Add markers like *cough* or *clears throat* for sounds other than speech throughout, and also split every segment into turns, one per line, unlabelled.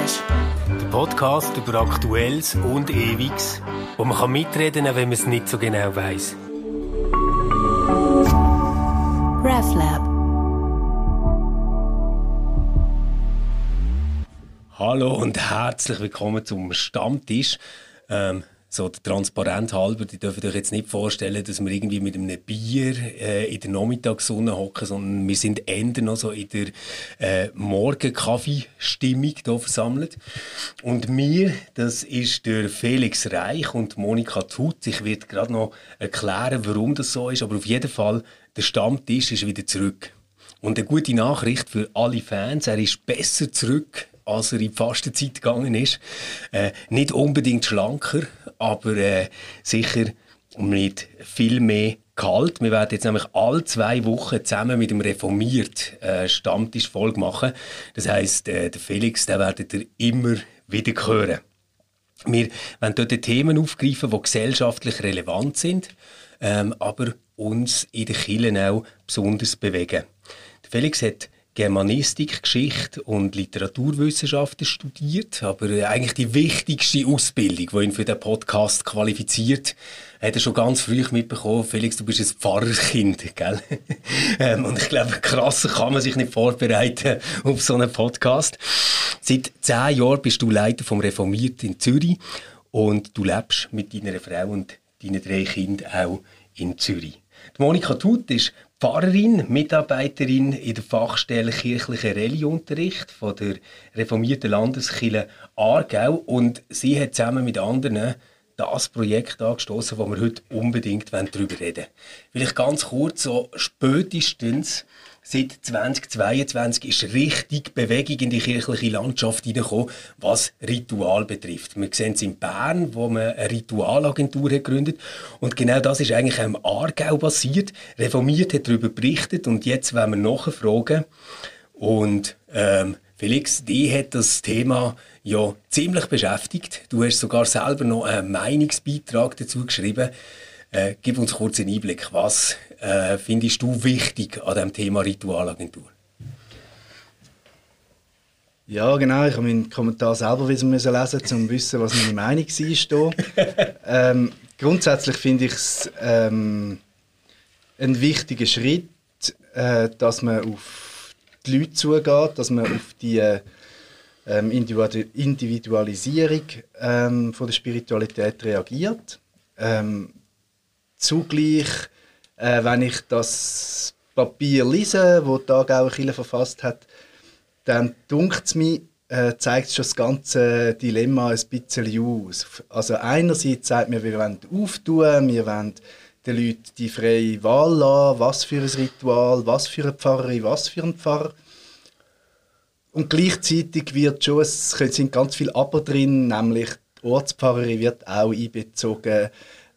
Stammtisch.
Der Podcast über Aktuelles und Ewiges, wo man kann mitreden kann, wenn man es nicht so genau weiß.
RefLab.
Hallo und herzlich willkommen zum Stammtisch. Ähm, so der Transparenz halber, die dürfen euch jetzt nicht vorstellen, dass wir irgendwie mit einem Bier äh, in der Nachmittagssonne hocken, sondern wir sind Ende noch so in der äh, Morgenkaffee-Stimmung hier versammelt. Und mir, das ist der Felix Reich und Monika Tut. Ich werde gerade noch erklären, warum das so ist, aber auf jeden Fall, der Stammtisch ist wieder zurück. Und eine gute Nachricht für alle Fans, er ist besser zurück als er in die Fastenzeit gegangen ist. Äh, nicht unbedingt schlanker, aber äh, sicher mit viel mehr Gehalt. Wir werden jetzt nämlich alle zwei Wochen zusammen mit dem Reformiert äh, Stammtisch Folge machen. Das heißt, äh, der Felix, der werdet ihr immer wieder hören. Wir werden dort Themen aufgreifen, die gesellschaftlich relevant sind, ähm, aber uns in den Kirchen auch besonders bewegen. Der Felix hat Germanistik, Geschichte und Literaturwissenschaften studiert, aber eigentlich die wichtigste Ausbildung, die ihn für den Podcast qualifiziert, hat er schon ganz früh mitbekommen. Felix, du bist ein Pfarrerkind, gell? *laughs* Ähm, und ich glaube, krasser kann man sich nicht vorbereiten *laughs* auf so einen Podcast. Seit zehn Jahren bist du Leiter vom Reformiert in Zürich und du lebst mit deiner Frau und deinen drei Kindern auch in Zürich. Monika Tut ist Pfarrerin, Mitarbeiterin in der Fachstelle kirchlicher Rallyeunterricht von der reformierten Landeskirche Aargau und sie hat zusammen mit anderen das Projekt angestoßen, wo wir heute unbedingt darüber reden wollen. Vielleicht ganz kurz, so spätestens seit 2022 ist richtig Bewegung in die kirchliche Landschaft hineingekommen, was Ritual betrifft. Wir sehen es in Bern, wo man eine Ritualagentur hat gegründet und genau das ist eigentlich auch im Aargau passiert. Reformiert hat darüber berichtet und jetzt wollen wir nachfragen und ähm, Felix, die hat das Thema ja ziemlich beschäftigt. Du hast sogar selber noch einen Meinungsbeitrag dazu geschrieben. Äh, gib uns kurz einen Einblick. Was äh, findest du wichtig an dem Thema Ritualagentur?
Ja, genau. Ich habe meinen Kommentar selber lesen müssen, um zu wissen, was meine Meinung war. *laughs* ähm, grundsätzlich finde ich es ähm, ein wichtiger Schritt, äh, dass man auf die Leute zugeht, dass man auf die ähm, Individualisierung ähm, von der Spiritualität reagiert. Ähm, zugleich, äh, wenn ich das Papier lese, die Aargauer Kirche verfasst hat, dann dunkt es mir, äh, zeigt schon das ganze Dilemma ein bisschen aus. Also einerseits sagt mir, wir wollen auftun, wir wollen den Leuten die freie Wahl lassen, was für ein Ritual, was für eine Pfarrerin, was für ein Pfarrer. Und gleichzeitig wird schon, es sind ganz viele Aber drin, nämlich die Ortspfarrerin wird auch einbezogen,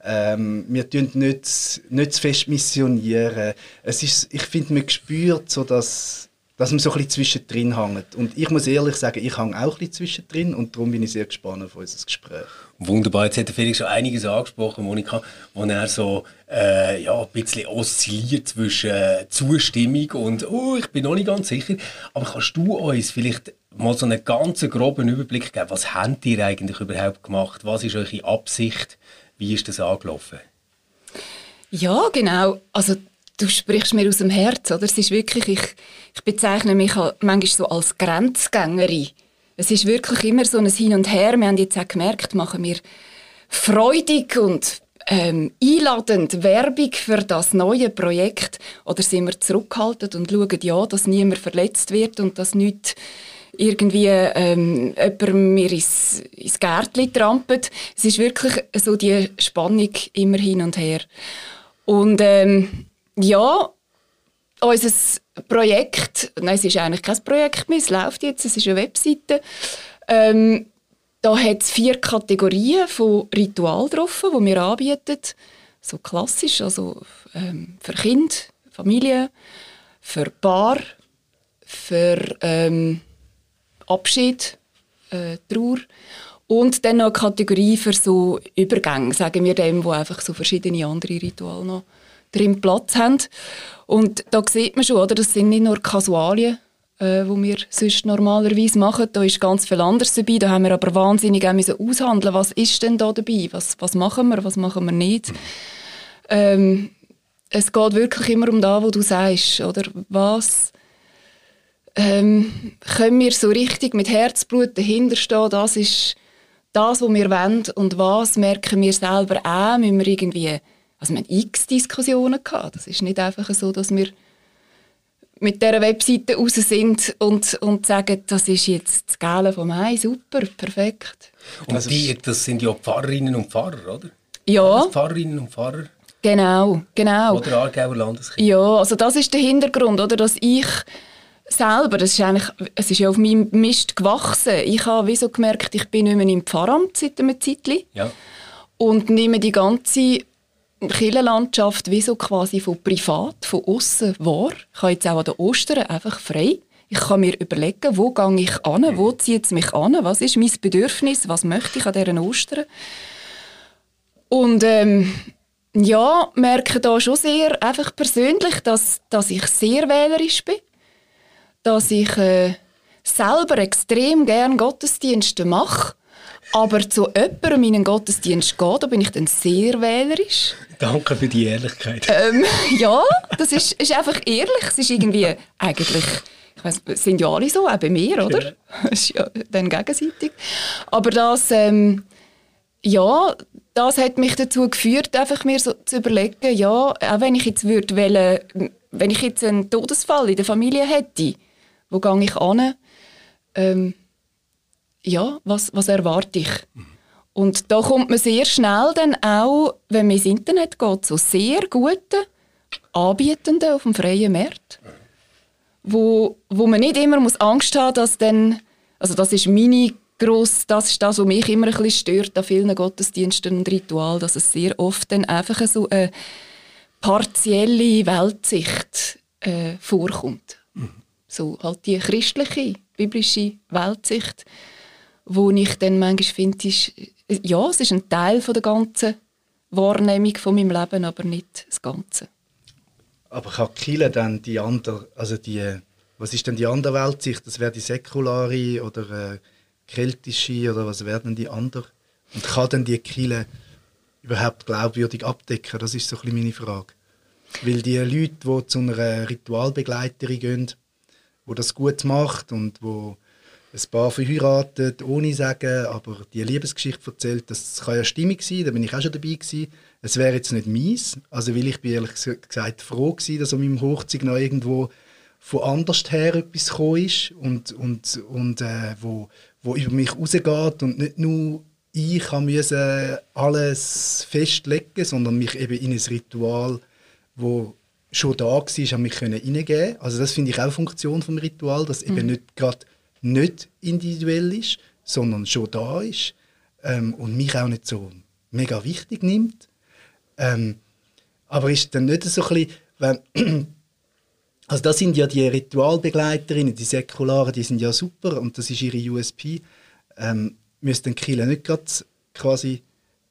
ähm, wir tun nicht, nicht zu fest missionieren. Es ist, ich finde, man spürt so, dass, dass man so ein bisschen zwischendrin hängt. Und ich muss ehrlich sagen, ich hänge auch ein bisschen zwischendrin und darum bin ich sehr gespannt auf unser Gespräch.
Wunderbar, jetzt hat der Felix schon einiges angesprochen, Monika, wo er so äh, ja, ein bisschen oszilliert zwischen äh, Zustimmung und «Oh, ich bin noch nicht ganz sicher». Aber kannst du uns vielleicht mal so einen ganz groben Überblick geben, was habt ihr eigentlich überhaupt gemacht? Was ist eure Absicht wie ist das angelaufen?
Ja, genau. Also du sprichst mir aus dem Herz, oder? Es ist wirklich, ich, ich bezeichne mich manchmal so als Grenzgängerin. Es ist wirklich immer so ein Hin und Her. Wir haben jetzt auch gemerkt, machen wir freudig und ähm, einladend Werbung für das neue Projekt oder sind wir zurückhaltend und schauen ja, dass niemand verletzt wird und dass nichts irgendwie ähm, jemand mir ins, ins Gärtchen trampelt. Es ist wirklich so die Spannung immer hin und her. Und ähm, ja, unser Projekt, nein, es ist eigentlich kein Projekt mehr, es läuft jetzt, es ist eine Webseite. Ähm, da hat es vier Kategorien von Ritual drauf, die wir anbieten. So klassisch, also ähm, für Kind, Familie, für Paar, für ähm, Abschied, äh, Trauer. Und dann noch eine Kategorie für so Übergänge, sagen wir dem, wo einfach so verschiedene andere Rituale noch drin Platz haben. Und da sieht man schon, oder, das sind nicht nur Kasualien, äh, wo wir sonst normalerweise machen. Da ist ganz viel anderes dabei. Da haben wir aber wahnsinnig müssen aushandeln, was ist denn da dabei? Was, was machen wir, was machen wir nicht? Ähm, es geht wirklich immer um das, was du sagst, oder? Was ähm, können wir so richtig mit Herzblut dahinterstehen? Das ist das, was wir wollen. Und was merken wir selber auch? Müssen wir irgendwie, also wir haben x Diskussionen gehabt. Das ist nicht einfach so, dass wir mit dieser Webseite raus sind und, und sagen, das ist jetzt das Gale vom Mai, super, perfekt.
Und also, die, das sind ja Pfarrerinnen und Pfarrer, oder?
Ja.
Pfarrerinnen und Pfarrer.
Genau, genau.
Oder Aargauer Landeskirche.
Ja, also das ist der Hintergrund, oder, dass ich selber, das ist eigentlich, es ist ja auf meinem Mist gewachsen. Ich habe wie so gemerkt, ich bin nicht mehr im Pfarramt seit einem Zeitchen.
Ja.
Und nehme die ganze Kirchenlandschaft wie so quasi von privat, von außen wahr. Ich habe jetzt auch an den Ostern einfach frei. Ich kann mir überlegen, wo gehe ich an, wo zieht es mich an, was ist mein Bedürfnis, was möchte ich an diesen Ostern. Und ähm, ja, merke da schon sehr einfach persönlich, dass, dass ich sehr wählerisch bin, dass ich äh, selber extrem gern Gottesdienste mache aber zu jemandem in einen Gottesdienst gehen, da bin ich dann sehr wählerisch.
Danke für die Ehrlichkeit.
Ähm, *laughs* ja, das ist, ist einfach ehrlich. Es ist irgendwie eigentlich, ich weiss, sind ja alle so, auch bei mir, oder? Ja. *laughs* Das ist ja dann gegenseitig. Aber das, ähm, ja, das hat mich dazu geführt, einfach mir so zu überlegen, ja, auch wenn ich jetzt würde wollen, wenn ich jetzt einen Todesfall in der Familie hätte, wo gehe ich an? Ähm, ja, was, was erwarte ich? Und da kommt man sehr schnell dann auch, wenn man ins Internet geht, zu sehr guten Anbietenden auf dem freien Markt, wo, wo man nicht immer muss Angst haben dass dann, also das ist meine gross, das ist das, was mich immer ein bisschen stört an vielen Gottesdiensten und Ritualen, dass es sehr oft dann einfach so eine partielle Weltsicht äh, vorkommt. So halt die christliche, biblische Weltsicht wo ich dann manchmal finde, ist, ja, es ist ein Teil von der ganzen Wahrnehmung von meinem Leben, aber nicht das Ganze.
Aber kann Kille dann die andere, also die, was ist denn die andere Weltsicht? Das wäre die säkulare oder äh, keltische oder was wäre denn die andere? Und kann dann die Kille überhaupt glaubwürdig abdecken? Das ist so ein bisschen meine Frage. Weil die Leute, die zu einer Ritualbegleiterin gehen, wo das gut macht und wo ein Paar verheiratet, ohne sagen, aber die Liebesgeschichte erzählt, das kann ja stimmig sein, da bin ich auch schon dabei gewesen. Es wäre jetzt nicht meins, also weil ich bin ehrlich gesagt froh gewesen, dass an meinem Hochzeit noch irgendwo von anders her etwas gekommen ist und, und, und äh, wo, wo über mich rausgeht und nicht nur ich musste alles festlegen, sondern mich eben in ein Ritual, wo schon da war, an mich hineingeben Also das finde ich auch eine Funktion vom Ritual, dass mhm. eben nicht gerade nicht individuell ist, sondern schon da ist ähm, und mich auch nicht so mega wichtig nimmt. Ähm, aber ist dann nicht so ein bisschen, wenn, *clears throat* also das sind ja die Ritualbegleiterinnen, die Säkularen, die sind ja super und das ist ihre USP. Ähm, müssten Kirche nicht gerade quasi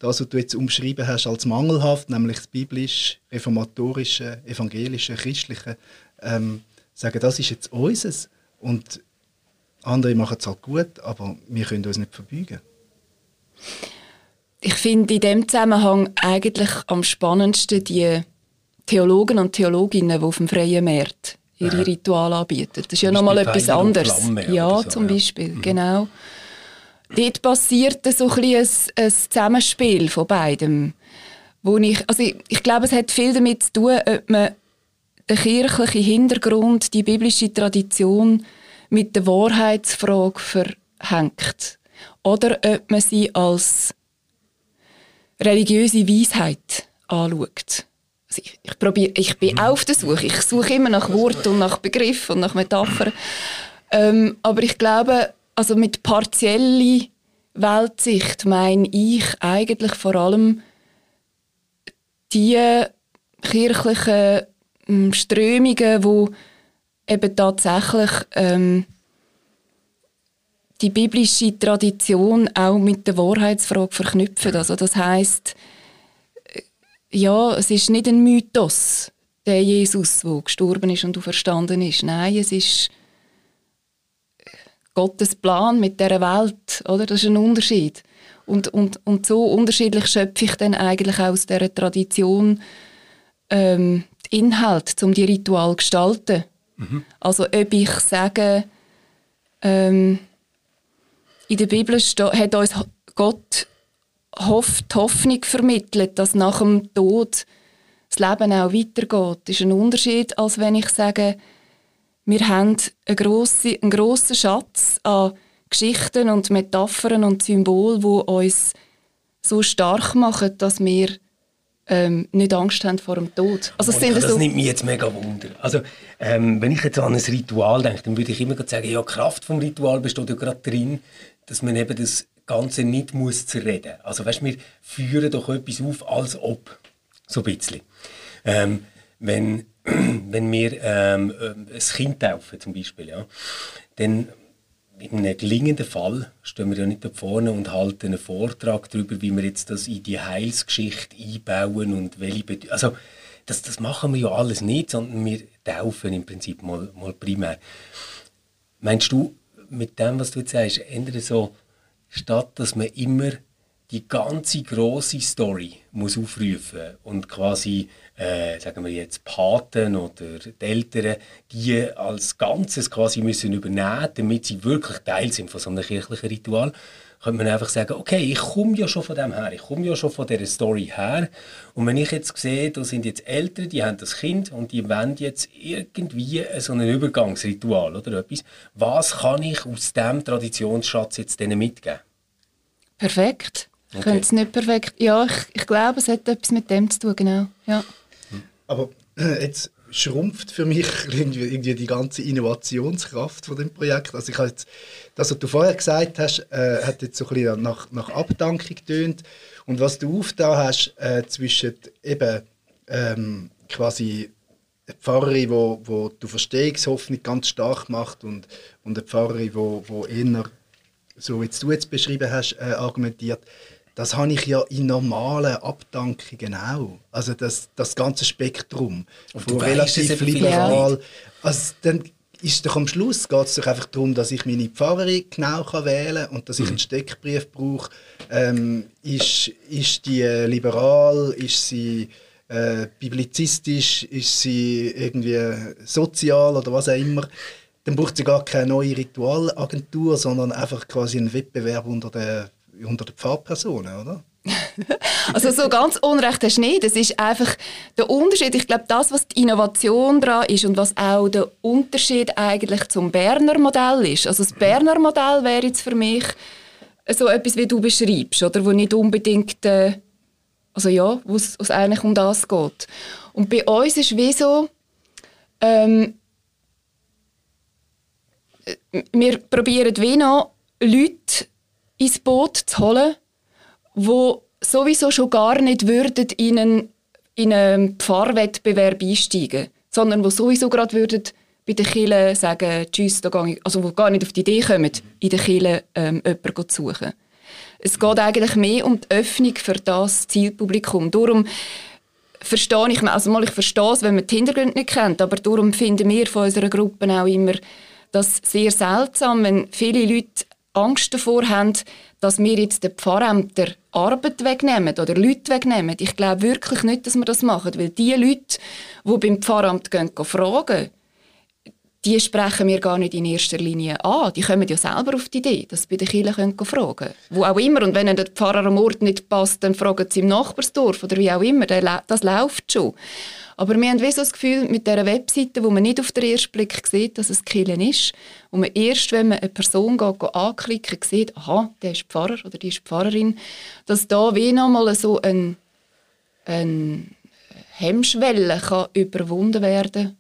das, was du jetzt umschrieben hast, als mangelhaft, nämlich das biblisch, reformatorische, evangelische, christliche, ähm, sagen, das ist jetzt unseres. Und andere machen es halt gut, aber wir können uns nicht verbeugen.
Ich finde in dem Zusammenhang eigentlich am spannendsten die Theologen und Theologinnen, die auf dem freien Markt ihre ja. Rituale anbieten. Das ist ja nochmal etwas anderes. Ja, so, zum Beispiel, ja. Mhm. Dort passiert so ein, ein, ein Zusammenspiel von beidem. Wo ich, also ich, ich glaube, es hat viel damit zu tun, ob man den kirchlichen Hintergrund, die biblische Tradition mit der Wahrheitsfrage verhängt. Oder ob man sie als religiöse Weisheit anschaut. Also ich, ich, probier, ich bin auch auf der Suche. Ich suche immer nach Worten und nach Begriffen und nach Metaphern. Ähm, aber ich glaube, also mit partieller Weltsicht meine ich eigentlich vor allem die kirchlichen hm, Strömungen, die eben tatsächlich ähm, die biblische Tradition auch mit der Wahrheitsfrage verknüpfen. Also das heißt, äh, ja, es ist nicht ein Mythos, der Jesus, der gestorben ist und verstanden ist. Nein, es ist Gottes Plan mit der Welt, oder? Das ist ein Unterschied. Und, und, und so unterschiedlich schöpfe ich dann eigentlich aus dieser Tradition ähm, Inhalt, um die Ritual zu gestalten. Mhm. Also ob ich sage, ähm, in der Bibel hat uns Gott hofft, die Hoffnung vermittelt, dass nach dem Tod das Leben auch weitergeht. Das ist ein Unterschied, als wenn ich sage, wir haben einen grossen, einen grossen Schatz an Geschichten und Metaphern und Symbolen, die uns so stark machen, dass wir ähm, nicht Angst haben vor dem Tod.
Also Monika, das so nimmt mich jetzt mega Wunder. Also, ähm, wenn ich jetzt an ein Ritual denke, dann würde ich immer sagen, ja, die Kraft des Rituals besteht ja gerade drin, dass man eben das Ganze nicht muss zerreden. Also weißt, wir führen doch etwas auf, als ob. So ein bisschen. Ähm, wenn, wenn wir ähm, ein Kind taufen zum Beispiel, ja, dann in einem gelingenden Fall stehen wir ja nicht da vorne und halten einen Vortrag darüber, wie wir jetzt das in die Heilsgeschichte einbauen und welche Bedeutung. Also, das, das machen wir ja alles nicht, sondern wir taufen im Prinzip mal, mal primär. Meinst du, mit dem, was du jetzt sagst, ändert so, statt dass man immer die ganze große Story muss aufrufen und quasi äh, sagen wir jetzt Paten oder die Eltern, die als Ganzes quasi müssen übernehmen, damit sie wirklich Teil sind von so einem kirchlichen Ritual, könnte man einfach sagen, okay, ich komme ja schon von dem her, ich komme ja schon von dieser Story her und wenn ich jetzt sehe, da sind jetzt Eltern, die haben das Kind und die wollen jetzt irgendwie so ein Übergangsritual oder etwas, was kann ich aus diesem Traditionsschatz jetzt denen mitgeben?
Perfekt. Ich okay. könnte es nicht perfekt. Ja, ich, ich glaube, es hat etwas mit dem zu tun, genau. Ja.
Aber äh, jetzt schrumpft für mich *laughs* irgendwie, die ganze Innovationskraft von dem Projekt. Also ich jetzt, das, was du vorher gesagt hast, äh, hat jetzt so ein bisschen nach, nach Abdankung getönt. Und was du aufgetan hast äh, zwischen eben ähm, quasi eine Pfarrerin, wo, wo die Verstehungshoffnung ganz stark macht und, und eine Pfarrerin, wo, wo eher, so wie du jetzt beschrieben hast, äh, argumentiert, das habe ich ja in normalen Abdankungen auch. Also das, das ganze Spektrum.
Und von relativ liberal.
Also dann ist doch am Schluss geht es doch einfach darum, dass ich meine Pfarrerin genau kann wählen kann und dass ich mhm. einen Steckbrief brauche. Ähm, ist, ist die liberal? Ist sie äh, biblizistisch? Ist sie irgendwie sozial oder was auch immer? Dann braucht sie gar keine neue Ritualagentur, sondern einfach quasi einen Wettbewerb unter den unter den Pfarrpersonen, oder? *laughs*
also so ganz Unrecht hast du nicht. Das ist einfach der Unterschied. Ich glaube, das, was die Innovation daran ist und was auch der Unterschied eigentlich zum Berner Modell ist. Also das Berner Modell wäre jetzt für mich so etwas, wie du beschreibst, oder? Wo nicht unbedingt, äh, also ja, wo es eigentlich um das geht. Und bei uns ist wie so, ähm, wir probieren wie noch Leute ins Boot zu holen, wo sowieso schon gar nicht würden in einen, in einen Pfarrwettbewerb einsteigen, sondern wo sowieso gerade würden bei den Kirchen sagen, tschüss, da gehe ich, also wo gar nicht auf die Idee kommen, in den Kirchen ähm, jemanden zu suchen. Es geht eigentlich mehr um die Öffnung für das Zielpublikum. Darum verstehe ich, also mal, ich verstehe es, wenn man die Hintergründe nicht kennt, aber darum finden wir von unserer Gruppe auch immer das sehr seltsam, wenn viele Leute Angst davor haben, dass wir jetzt den Pfarrämter Arbeit wegnehmen oder Leute wegnehmen. Ich glaube wirklich nicht, dass wir das machen, weil die Leute, die beim Pfarramt gehen, fragen, die sprechen wir gar nicht in erster Linie an. Die kommen ja selber auf die Idee, dass sie bei den Kirchen fragen können. Wo auch immer. Und wenn der Pfarrer am Ort nicht passt, dann fragen sie im Nachbarsdorf oder wie auch immer. Das läuft schon. Aber wir haben wie so das Gefühl, mit dieser Webseite, wo man nicht auf den ersten Blick sieht, dass es Killen ist, wo man erst, wenn man eine Person geht, geht anklicken sieht, aha, der ist Pfarrer oder die ist Pfarrerin, dass da wie nochmal so ein, ein Hemmschwelle kann überwunden werden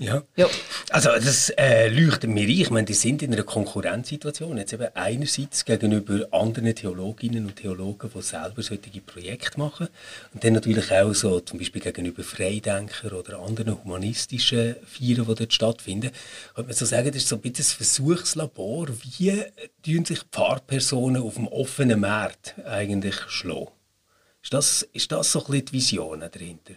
ja. ja. Also das äh, leuchtet mir ein. Ich meine, die sind in einer Konkurrenzsituation. Jetzt eben einerseits gegenüber anderen Theologinnen und Theologen, die selber solche Projekte machen. Und dann natürlich auch so zum Beispiel gegenüber Freidenkern oder anderen humanistischen Vieren, die dort stattfinden. Könnte man so sagen, das ist so ein bisschen ein Versuchslabor. Wie tun sich Pfarrpersonen auf dem offenen Markt eigentlich schlagen? Ist das, ist das so ein bisschen die Vision dahinter?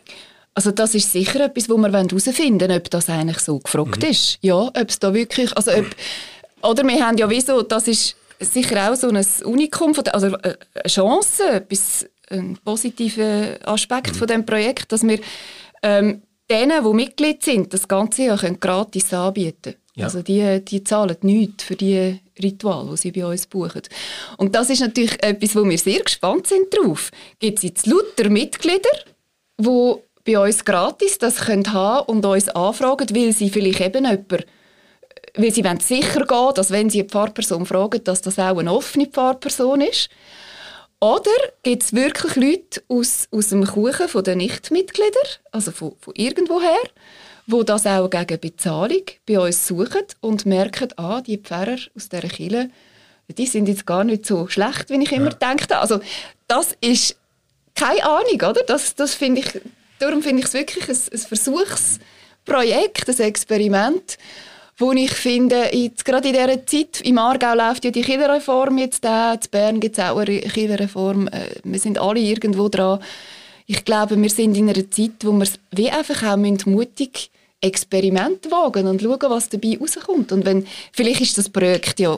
Also das ist sicher etwas, wo wir herausfinden wollen, ob das eigentlich so gefragt mhm. ist. Ja, ob es da wirklich, also ob, Oder wir haben ja wieso, das ist sicher auch so ein Unikum, von der, also äh, eine Chance, etwas, ein positiver Aspekt mhm. von dem Projekt, dass wir ähm, denen, die Mitglied sind, das ganze Jahr können gratis anbieten ja. Also die, die zahlen nichts für die Ritual, die sie bei uns buchen. Und das ist natürlich etwas, wo wir sehr gespannt sind drauf. Gibt es jetzt lauter Mitglieder, die bei uns gratis das können haben und uns anfragen, weil sie vielleicht eben jemand weil sie wollen sicher gehen, dass wenn sie eine Pfarrperson fragen, dass das auch eine offene Pfarrperson ist. Oder gibt es wirklich Leute aus, aus dem Kuchen von den Nichtmitgliedern, also von, von irgendwoher, die das auch gegen Bezahlung bei uns suchen und merken, ah, die Pfarrer aus dieser Kirche, die sind jetzt gar nicht so schlecht, wie ich immer ja. denke. Also das ist keine Ahnung, oder? Das, das finde ich, darum finde ich es wirklich ein, ein Versuchsprojekt, ein Experiment, wo ich finde, jetzt, gerade in dieser Zeit, im Aargau läuft ja die Kinderreform jetzt da, in Bern gibt es auch eine Kinderreform, äh, wir sind alle irgendwo dran. Ich glaube, wir sind in einer Zeit, wo wir wie einfach auch mutig Experiment wagen und schauen, was dabei rauskommt. Und wenn, vielleicht ist das Projekt ja,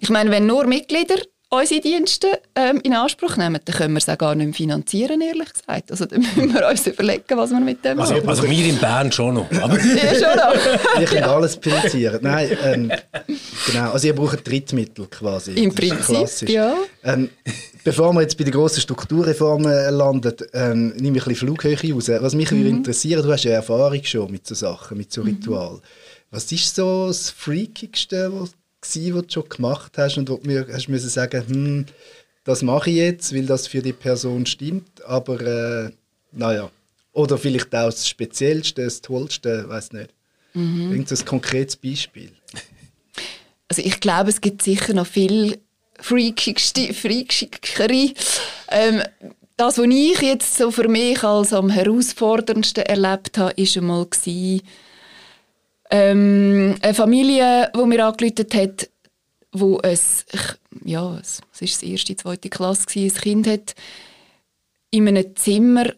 ich meine, wenn nur Mitglieder unsere Dienste ähm, in Anspruch nehmen, dann können wir es auch gar nicht mehr finanzieren, ehrlich gesagt. Also dann müssen wir uns überlegen, was wir mit dem
also,
machen.
Also wir in Bern schon noch.
Aber *laughs* ja, schon noch. Wir können alles finanzieren. Nein, ähm, genau. Also ihr braucht Drittmittel quasi.
Im Prinzip, ja. Ähm,
bevor wir jetzt bei den grossen Strukturreformen äh, landen, ähm, nehme ich ein bisschen Flughöhe raus. Was mich mhm. interessiert, du hast ja Erfahrung schon mit so Sachen, mit so Ritualen. Mhm. Was ist so das Freakigste, was gewesen, was du schon gemacht hast und wo du mir hast müssen sagen, hm, das mache ich jetzt, weil das für die Person stimmt, aber äh, naja. Oder vielleicht auch das Speziellste, das Tollste, weiß nicht. Mhm. Irgendein konkretes Beispiel.
Also ich glaube, es gibt sicher noch viel freakigste, freakigere. Ähm, das, was ich jetzt so für mich als am herausforderndsten erlebt habe, war einmal gewesen, ähm, eine Familie, die mir angerufen hat, wo es, ja, es war die erste, zweite Klasse, gewesen, ein Kind hat in einem Zimmer,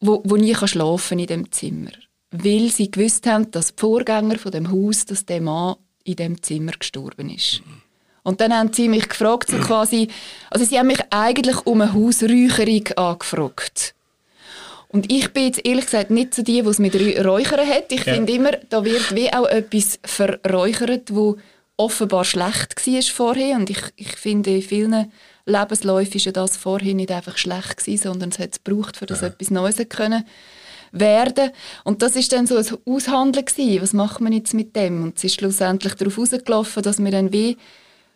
wo, wo nie schlafen in dem Zimmer. Weil sie gewusst haben, dass die Vorgänger von dem Haus, dass der Mann in dem Zimmer gestorben ist. Und dann haben sie mich gefragt, so *clears throat* quasi, also sie haben mich eigentlich um eine Hausräucherung angefragt. Und ich bin jetzt ehrlich gesagt nicht so die, die es mit Räuchern hat. Ich ja. finde immer, da wird wie auch etwas verräuchert, wo offenbar schlecht war vorher. Und ich, ich finde, in vielen Lebensläufen war das vorher nicht einfach schlecht gewesen, sondern es hat es gebraucht, für das ja. etwas Neues können werden. Und das ist dann so ein Aushandeln gewesen. Was macht man jetzt mit dem? Und es ist schlussendlich darauf herausgelaufen, dass wir dann wie,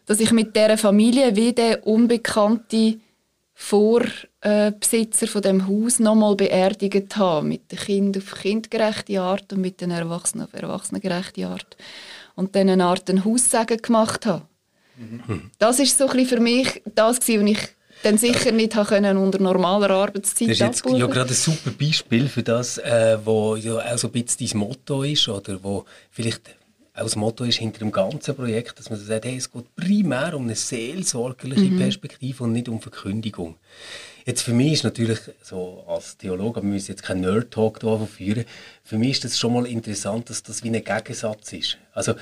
dass ich mit dieser Familie wie der unbekannte Vorbesitzer von dem Haus nochmal beerdigt habe, mit den Kindern auf kindgerechte Art und mit den Erwachsenen auf erwachsenengerechte Art. Und dann eine Art ein Haussagen gemacht habe. Mhm. Das ist so ein für mich das, was ich dann sicher nicht können unter normaler Arbeitszeit
Das ist jetzt ja gerade ein super Beispiel für das, äh, wo ja auch so ein bisschen dein Motto ist oder wo vielleicht auch das Motto ist hinter dem ganzen Projekt, dass man sagt, hey, es geht primär um eine seelsorgerliche mhm. Perspektive und nicht um Verkündigung. Jetzt für mich ist natürlich so als Theologe, wir müssen jetzt keinen Nerd-Talk führen, für mich ist das schon mal interessant, dass das wie ein Gegensatz ist. Also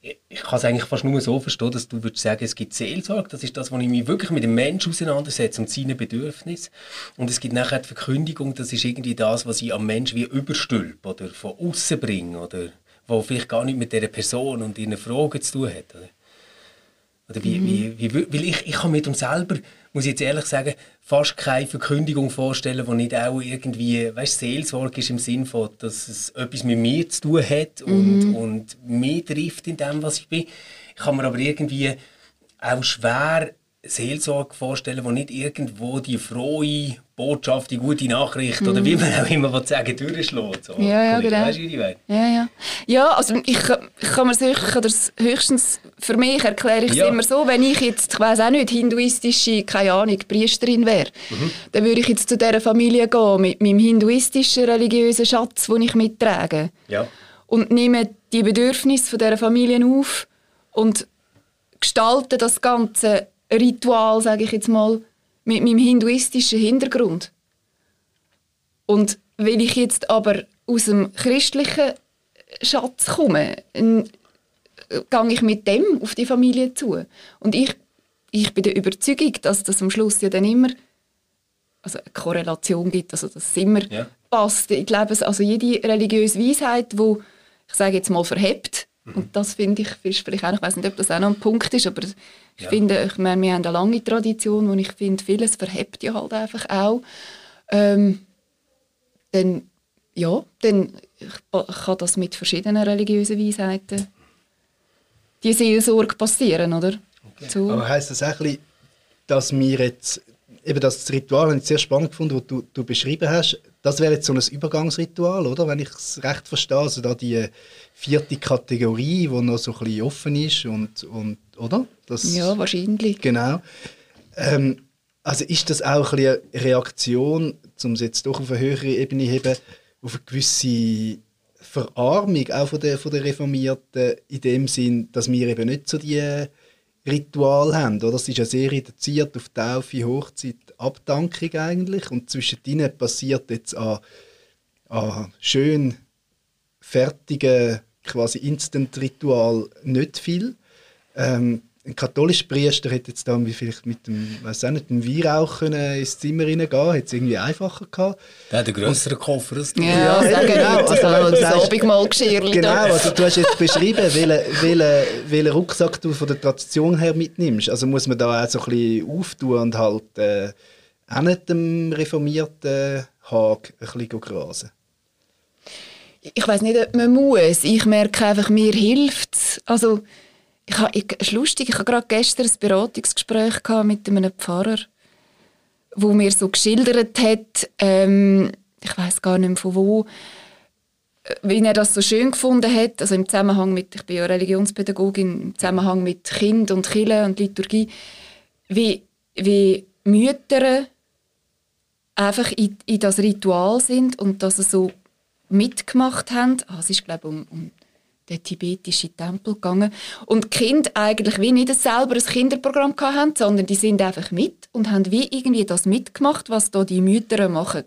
ich kann es eigentlich fast nur so verstehen, dass du würdest sagen, es gibt Seelsorge, das ist das, wo ich mich wirklich mit dem Menschen auseinandersetze und seinen Bedürfnissen. Und es gibt nachher die Verkündigung, das ist irgendwie das, was ich am Menschen wie überstülpe oder von außen bringe oder wo vielleicht gar nicht mit dieser Person und ihren Fragen zu tun hat. Oder, oder wie, mhm. wie, wie, weil ich, ich kann mir selber, muss ich jetzt ehrlich sagen, fast keine Verkündigung vorstellen, die nicht auch irgendwie, weißt, Seelsorge ist im Sinn von, dass es etwas mit mir zu tun hat und, mhm. und mich trifft in dem, was ich bin. Ich kann mir aber irgendwie auch schwer Seelsorge vorstellen, wo nicht irgendwo die frohe Botschaft, die gute Nachricht mm. oder wie man auch immer sagen durchschlägt. So.
Ja, ja, genau. Weißt du, wie ja, ja. ja, also ich, ich kann mir sicher, das höchstens für mich erkläre ich es ja. immer so, wenn ich jetzt, ich weiß auch nicht, hinduistische, keine Ahnung, Priesterin wäre, mhm. dann würde ich jetzt zu dieser Familie gehen mit meinem hinduistischen religiösen Schatz, den ich mittrage.
Ja.
Und nehme die Bedürfnisse von dieser Familie auf und gestalte das Ganze Ritual, sage ich jetzt mal, mit meinem hinduistischen Hintergrund. Und weil ich jetzt aber aus dem christlichen Schatz komme, gehe ich mit dem auf die Familie zu. Und ich, ich bin der Überzeugung, dass das am Schluss ja dann immer also eine Korrelation gibt, also dass es immer
Ja.
passt. Ich glaube, also jede religiöse Weisheit, wo ich sage jetzt mal verhebt, und das finde ich ist vielleicht auch, ich weiß nicht, ob das auch noch ein Punkt ist, aber ich
Ja.
finde, ich meine, wir haben eine lange Tradition, wo ich finde, vieles verhebt ja halt einfach auch. Ähm, dann, ja, dann ich kann das mit verschiedenen religiösen Weisheiten die Seelsorge passieren, oder? So.
Aber heisst das auch ein bisschen, dass wir jetzt, eben das Ritual, habe ich sehr spannend gefunden, das du, du beschrieben hast, das wäre jetzt so ein Übergangsritual, oder? Wenn ich es recht verstehe, also da die vierte Kategorie, die noch so ein bisschen offen ist und, und oder? Das,
ja, wahrscheinlich.
Genau. Ähm, also ist das auch ein bisschen eine Reaktion, um es jetzt doch auf eine höhere Ebene zu heben, auf eine gewisse Verarmung auch von der, von der Reformierten in dem Sinn, dass wir eben nicht so die Ritual haben. Oder? Das ist ja sehr reduziert auf Taufe, Hochzeit, Abdankung eigentlich und zwischen ihnen passiert jetzt an, an schön fertigen quasi Instant-Ritual nicht viel. Ähm, ein katholischer Priester hätte jetzt dann wie vielleicht mit dem, weiß auch nicht, dem Weihrauch können ins Zimmer reingehen, hätte es irgendwie einfacher gehabt.
Der hat einen grösseren Koffer als du.
Ja,
Ja,
sagen
genau.
genau.
Also,
das Abendmahlgeschirr.
Genau, also du hast jetzt beschrieben, welchen, welchen, welchen Rucksack du von der Tradition her mitnimmst. Also muss man da auch so ein bisschen auftun und halt äh, auch nicht dem reformierten Haag ein bisschen grasen.
ich weiß nicht, ob man muss. Ich merke einfach, mir hilft es. Also, ich ha, ich, ist lustig, ich hatte gerade gestern ein Beratungsgespräch gehabt mit einem Pfarrer, wo mir so geschildert hat, ähm, ich weiß gar nicht mehr von wo, wie er das so schön gefunden hat, also im Zusammenhang mit, ich bin ja Religionspädagogin, im Zusammenhang mit Kind und Kirche und Liturgie, wie, wie Mütter einfach in, in das Ritual sind und sie so mitgemacht haben. Ah, es ist glaube ich um, um den tibetischen Tempel gegangen und die Kinder eigentlich wie nicht selber ein Kinderprogramm hatten, sondern die sind einfach mit und haben wie irgendwie das mitgemacht, was da die Mütter machen.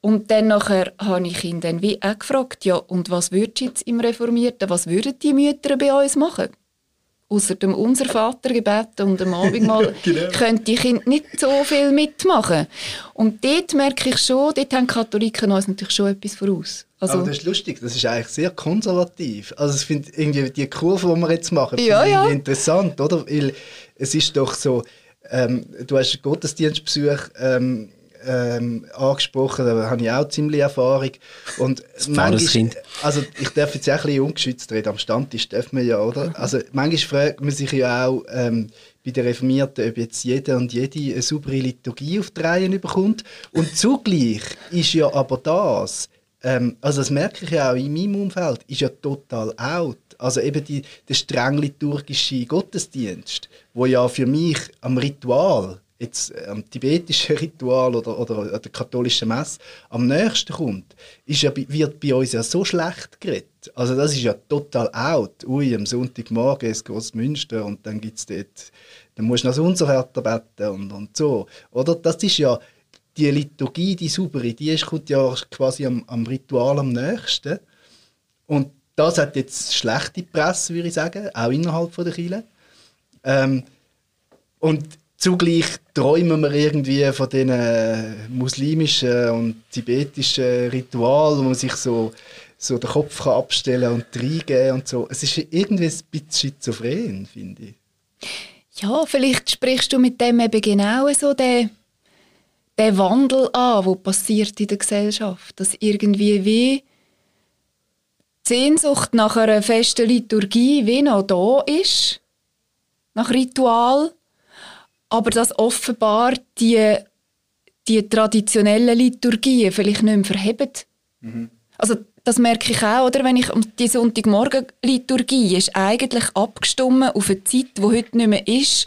Und dann nachher habe ich ihn dann wie auch gefragt, ja, und was würdest du jetzt im Reformierten, was würden die Mütter bei uns machen? Außer dem Unser Vater gebeten und dem Abendmahl *laughs*
Genau.
können die Kinder nicht so viel mitmachen. Und dort merke ich schon, dort haben Katholiken uns natürlich schon etwas voraus. Also,
Aber das ist lustig, das ist eigentlich sehr konservativ. Also ich finde irgendwie die Kurve, die wir jetzt machen,
Ja,
finde ich
ja.
interessant, oder? Weil es ist doch so, ähm, du hast Gottesdienstbesuch ähm, ähm, angesprochen, da habe ich auch ziemlich Erfahrung. Und *laughs*
Pfarrerskind.
also ich darf jetzt auch ein bisschen ungeschützt reden, am Stammtisch darf man ja, oder? Also manchmal fragt man sich ja auch ähm, bei den Reformierten, ob jetzt jeder und jede eine saubere Liturgie auf die Reihe bekommt. Und zugleich ist ja aber das, ähm, also das merke ich ja auch in meinem Umfeld, ist ja total out. Also eben die, der streng liturgische Gottesdienst, wo ja für mich am Ritual, jetzt äh, am tibetischen *laughs* Ritual oder, oder an der katholischen Messe, am nächsten kommt, ist ja, wird bei uns ja so schlecht geredet. Also das ist ja total out. Ui, am Sonntagmorgen ist Großmünster und dann gibt's dort, dann musst du noch das Unservater beten und, und so. Oder? Das ist ja die Liturgie, die saubere, die kommt ja quasi am, am Ritual am nächsten. Und das hat jetzt schlechte Presse, würde ich sagen, auch innerhalb von der Kirche. Ähm, und zugleich träumen wir irgendwie von den muslimischen und tibetischen Ritualen, wo man sich so, so den Kopf kann abstellen und reingeben und so. Es ist irgendwie ein bisschen schizophren, finde ich.
ja, vielleicht sprichst du mit dem eben genau so den, den Wandel an, der passiert in der Gesellschaft. Dass irgendwie wie die Sehnsucht nach einer festen Liturgie wie noch da ist, nach Ritual, aber dass offenbar die, die traditionellen Liturgien vielleicht nicht mehr verheben. Also das merke ich auch, oder? Wenn ich um die Sonntagmorgen-Liturgie ist eigentlich abgestimmt auf eine Zeit, die heute nicht mehr ist,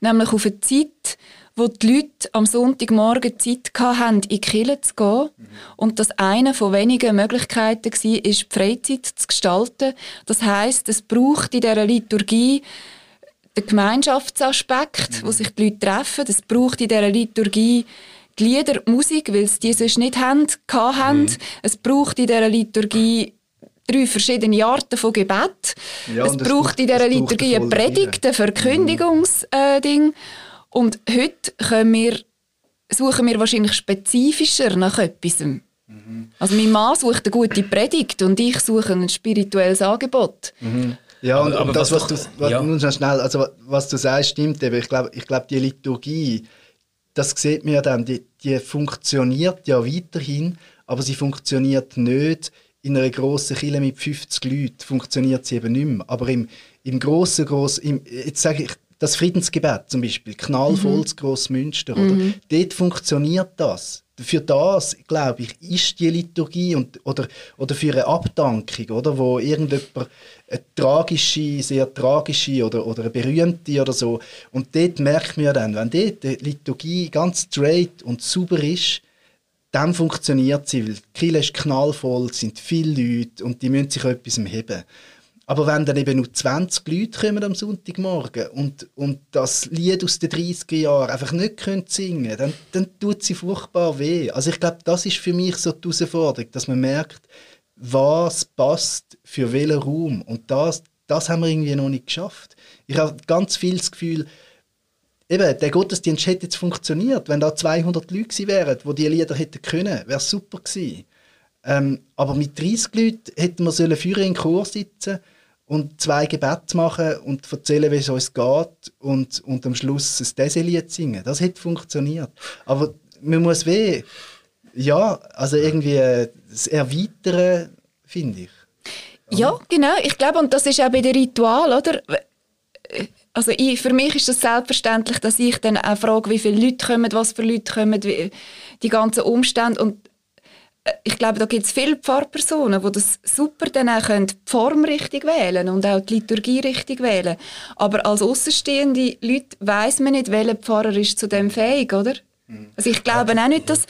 nämlich auf eine Zeit, wo die Leute am Sonntagmorgen Zeit hatten, in die Kirche zu gehen. Und das eine von wenigen Möglichkeiten war, ist, die Freizeit zu gestalten. Das heißt, es braucht in dieser Liturgie den Gemeinschaftsaspekt, wo sich die Leute treffen. Es braucht in dieser Liturgie die Lieder, die Musik, weil sie die sonst nicht haben, hatten. Es braucht in dieser Liturgie drei verschiedene Arten von Gebet.
Ja,
es braucht in dieser Liturgie
eine
Predigt, ein Verkündigungsding. Und heute können wir, suchen wir wahrscheinlich spezifischer nach etwas. Also mein Mann sucht eine gute Predigt und ich suche ein spirituelles Angebot.
Ja, und,
Aber- aber
und das,
was
was, du, was,
ja.
schnell, also wa- was du sagst, stimmt eben. Ich glaube, ich glaub, die Liturgie, das sieht man ja dann, die, die funktioniert ja weiterhin, aber sie funktioniert nicht in einer grossen Kirche mit 50 Leuten, funktioniert sie eben nicht mehr. Aber im, im grossen, grossen, im, jetzt sage ich, das Friedensgebet zum Beispiel, knallvolles Grossmünster, oder? Dort funktioniert das. Für das, glaube ich, ist die Liturgie und, oder, oder für eine Abdankung, oder, wo irgendjemand eine tragische, sehr tragische oder, oder eine berühmte oder so. Und dort merkt man ja dann, wenn dort die Liturgie ganz straight und sauber ist, dann funktioniert sie, weil die Kirche ist knallvoll, es sind viele Leute und die müssen sich etwas heben. Aber wenn dann eben nur 20 Leute kommen am Sonntagmorgen und, und das Lied aus den 30er Jahren einfach nicht können singen dann, dann tut sie furchtbar weh. Also ich glaube, das ist für mich so die Herausforderung, dass man merkt, was passt für welchen Raum. Und das, das haben wir irgendwie noch nicht geschafft. Ich habe ganz viel das Gefühl, eben, der Gottesdienst hätte jetzt funktioniert, wenn da 200 Leute gewesen wären, die diese Lieder hätten können, wäre super gewesen. Ähm, aber mit 30 Leuten hätten wir sollen vorher in Chor sitzen und zwei Gebete machen und erzählen, wie es uns geht und, und am Schluss ein Deselied singen. Das hätte funktioniert. Aber man muss weh, ja, also irgendwie äh, das Erweitern, finde ich.
Ja, genau. Ich glaube, und das ist auch bei dem Ritual, oder? Also ich, für mich ist das selbstverständlich, dass ich dann auch frage, wie viele Leute kommen, was für Leute kommen, wie, die ganzen Umstände. Und äh, ich glaube, da gibt es viele Pfarrpersonen, die das super dann auch können, die Form richtig wählen und auch die Liturgie richtig wählen. Aber als außenstehende Leute weiß man nicht, welcher Pfarrer ist zu dem fähig, oder? Also ich glaube auch nicht, dass,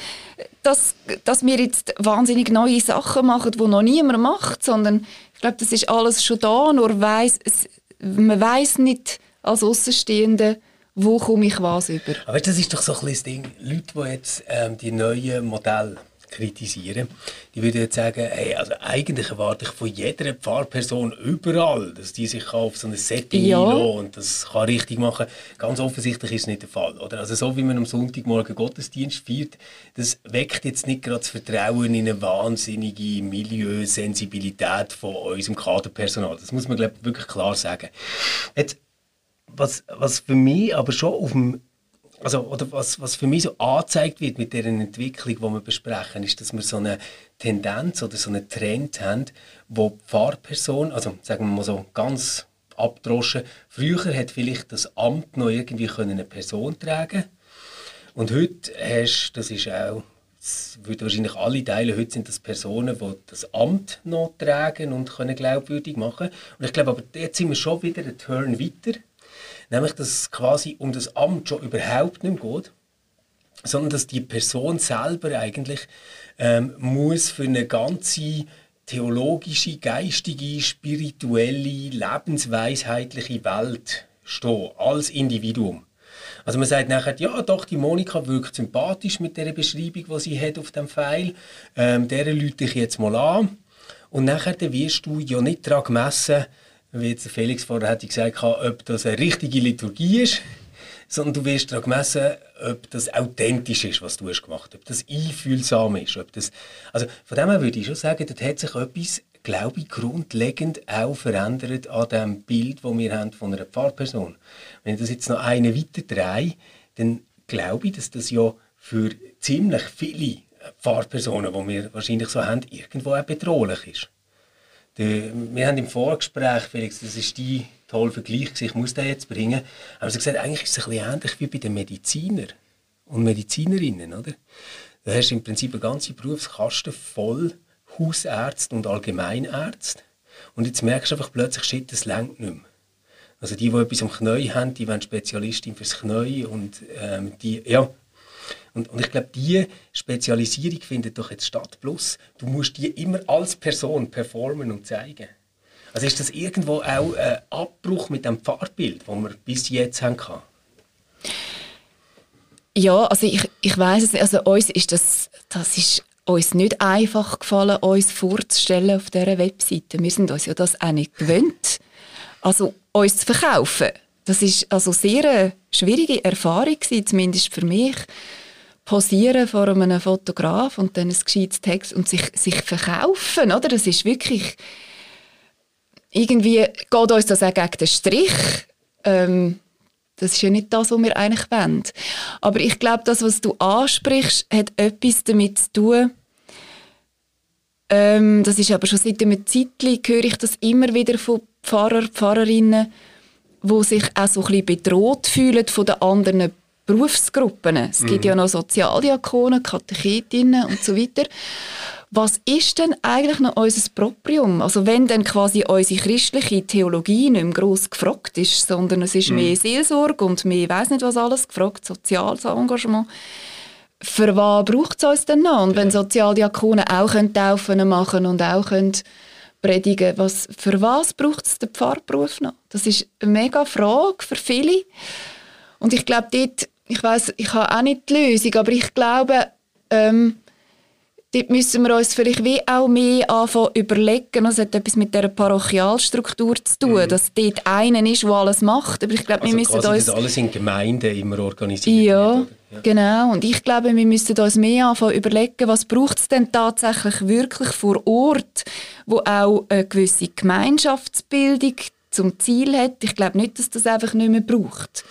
dass, dass wir jetzt wahnsinnig neue Sachen machen, die noch niemand macht, sondern ich glaube, das ist alles schon da, nur weiss, es, man weiß nicht als Außenstehende, wo komme ich was über.
Aber das ist doch so ein bisschen das Ding. Leute, die jetzt ähm, die neuen Modelle kritisieren, die würden jetzt sagen, hey, also eigentlich erwarte ich von jeder Pfarrperson überall, dass die sich auf so ein Setting
Ja.
und das kann richtig machen. Ganz offensichtlich ist es nicht der Fall. Oder? Also so wie man am Sonntagmorgen Gottesdienst feiert, das weckt jetzt nicht gerade das Vertrauen in eine wahnsinnige Milieusensibilität von unserem Kaderpersonal. Das muss man glaub, ich, wirklich klar sagen. Jetzt, was, was für mich aber schon auf dem also, oder was, was für mich so angezeigt wird mit der Entwicklung, die wir besprechen, ist, dass wir so eine Tendenz oder so einen Trend haben, wo die Pfarrperson, also sagen wir mal so ganz abdroschen, früher hat vielleicht das Amt noch irgendwie können eine Person tragen und heute hast, das ist auch, das würden wahrscheinlich alle teilen, heute sind das Personen, die das Amt noch tragen und können glaubwürdig machen. Und ich glaube, aber jetzt sind wir schon wieder einen Turn weiter, nämlich, dass es quasi um das Amt schon überhaupt nicht geht, sondern dass die Person selber eigentlich ähm, muss für eine ganze theologische, geistige, spirituelle, lebensweisheitliche Welt stehen, als Individuum. Also man sagt nachher, ja doch, die Monika wirkt sympathisch mit der Beschreibung, die sie hat auf dem Pfeil. Ähm, der lüte ich jetzt mal an. Und nachher wirst du ja nicht daran gemessen, wie jetzt Felix vorher hat gesagt, ob das eine richtige Liturgie ist, sondern du wirst daran gemessen, ob das authentisch ist, was du hast gemacht hast, ob das einfühlsam ist. Ob das, also von dem her würde ich schon sagen, dort hat sich etwas, glaube ich, grundlegend auch verändert an dem Bild, das wir haben von einer Pfarrperson. Wenn ich das jetzt noch eine weiter drehe, dann glaube ich, dass das ja für ziemlich viele Pfarrpersonen, die wir wahrscheinlich so haben, irgendwo auch bedrohlich ist. Der, wir haben im Vorgespräch, Felix, das ist die tolle Vergleich, ich muss den jetzt bringen, haben sie gesagt, eigentlich ist es ein bisschen ähnlich wie bei den Medizinern und Medizinerinnen, oder? Du hast im Prinzip eine ganze Berufskaste voll Hausärzte und Allgemeinärzte und jetzt merkst du einfach plötzlich, shit, das längt nicht mehr. Also die, die etwas am Knie haben, die wollen Spezialistin fürs Knie und ähm, die, ja, und, und ich glaube, diese Spezialisierung findet doch jetzt statt. Plus, du musst die immer als Person performen und zeigen. Also ist das irgendwo auch ein Abbruch mit dem Pfarrbild, das wir bis jetzt haben?
Ja, also ich, ich weiß es nicht. Also uns ist das, das ist uns nicht einfach gefallen, uns vorzustellen auf dieser Webseite. Wir sind uns ja das auch nicht gewöhnt. Also uns zu verkaufen, das ist also sehr eine schwierige Erfahrung gewesen, zumindest für mich. Posieren vor einem Fotograf und dann ein gescheites Text und sich, sich verkaufen, oder? Das ist wirklich irgendwie geht uns das auch gegen den Strich. Ähm, das ist ja nicht das, was wir eigentlich wollen. Aber ich glaube, das, was du ansprichst, hat etwas damit zu tun. Ähm, das ist aber schon seit einem Zeitchen, höre ich das immer wieder von Pfarrer, Pfarrerinnen, die sich auch so ein bisschen bedroht fühlen von den anderen Berufsgruppen. Es mhm. gibt ja noch Sozialdiakonen, Katechetinnen und so weiter. Was ist denn eigentlich noch unser Proprium? Also wenn dann quasi unsere christliche Theologie nicht mehr gross gefragt ist, sondern es ist mhm. mehr Seelsorge und mehr, weiß nicht was alles gefragt, soziales Engagement. Für was braucht es uns denn noch? Und wenn Sozialdiakonen auch Taufen machen und auch können predigen was Für was braucht es den Pfarrberuf noch? Das ist eine mega Frage für viele. Und ich glaube, dort, ich weiß, ich habe auch nicht die Lösung, aber ich glaube, ähm, dort müssen wir uns vielleicht wie auch mehr anfangen überlegen. Das hat etwas mit der Parochialstruktur zu tun, mhm. dass dort einer ist, der alles macht. Aber ich glaube,
also
wir müssen uns...
alles in Gemeinden immer organisiert
ja, wird, ja, genau. Und ich glaube, wir müssen uns mehr anfangen überlegen, was braucht es denn tatsächlich wirklich vor Ort, wo auch eine gewisse Gemeinschaftsbildung zum Ziel hat. Ich glaube nicht, dass das einfach nicht mehr braucht.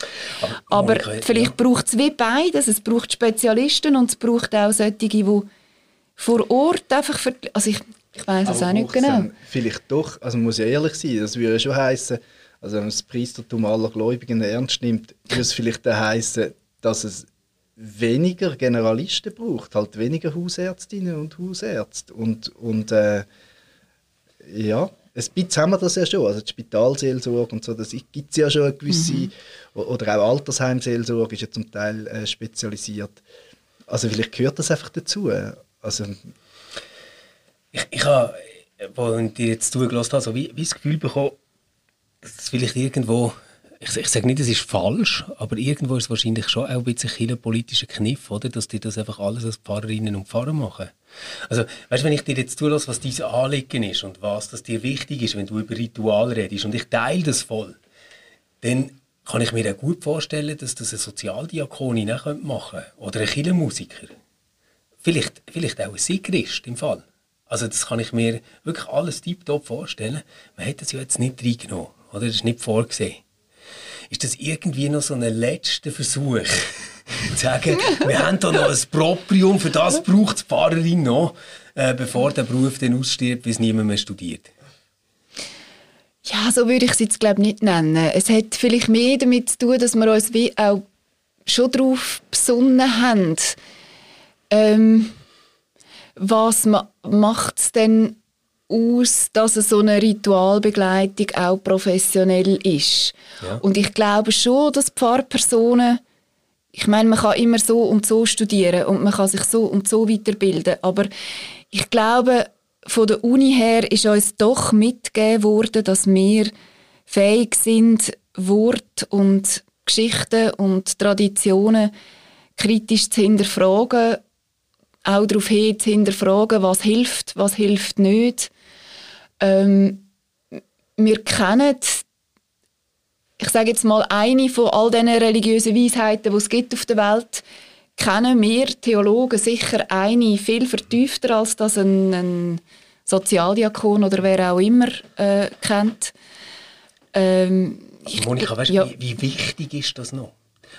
Aber, Aber vielleicht ja. braucht es wie beides. Es braucht Spezialisten und es braucht auch solche, die vor Ort einfach für, also ich, ich weiß es auch nicht genau.
Vielleicht doch, also man muss ja ehrlich sein, das würde schon heißen, also wenn man das Priestertum aller Gläubigen ernst nimmt, würde es vielleicht heißen, dass es weniger Generalisten braucht, halt weniger Hausärztinnen und Hausärzte und, und äh, ja, ein bisschen haben wir das ja schon, also die Spitalseelsorge und so, das gibt es ja schon eine gewisse, mhm. oder auch Altersheimseelsorge ist ja zum Teil äh, spezialisiert. Also vielleicht gehört das einfach dazu. Also,
ich, ich habe, als ich jetzt zugelassen habe, so wie, wie das Gefühl bekommen, dass es vielleicht irgendwo, ich, ich sage nicht, es ist falsch, aber irgendwo ist es wahrscheinlich schon auch ein bisschen ein politischer Kniff, oder? dass die das einfach alles als Pfarrerinnen und Pfarrer machen. Also, weißt du, wenn ich dir jetzt zulasse, was dein Anliegen ist und was das dir wichtig ist, wenn du über Ritual redest und ich teile das voll, dann kann ich mir auch gut vorstellen, dass das eine Sozialdiakonin auch machen könnte oder ein Kirchenmusiker. Vielleicht, vielleicht auch ein Sigrist im Fall. Also das kann ich mir wirklich alles tiptop vorstellen. Man hat das ja jetzt nicht reingenommen, oder? Das ist nicht vorgesehen. Ist das irgendwie noch so ein letzter Versuch, zu *laughs* sagen, wir haben da noch ein Proprium, für das braucht die Fahrerin noch, äh, bevor der Beruf dann ausstirbt, bis niemand mehr studiert?
Ja, so würde ich es jetzt glaube nicht nennen. Es hat vielleicht mehr damit zu tun, dass wir uns wie auch schon darauf besonnen haben, ähm, was ma macht es denn aus, dass so eine Ritualbegleitung auch professionell ist? Ja. Und ich glaube schon, dass Pfarrpersonen ich meine, man kann immer so und so studieren und man kann sich so und so weiterbilden, aber ich glaube, von der Uni her ist uns doch mitgegeben worden, dass wir fähig sind, Wort und Geschichten und Traditionen kritisch zu hinterfragen auch darauf hin zu hinterfragen, was hilft, was hilft nicht. Ähm, wir kennen, ich sage jetzt mal, eine von all diesen religiösen Weisheiten, die es gibt auf der Welt, kennen wir Theologen sicher eine viel vertiefter, als das ein, ein Sozialdiakon oder wer auch immer äh, kennt.
Ähm, Monika, weißt, ja. wie, wie wichtig ist das noch?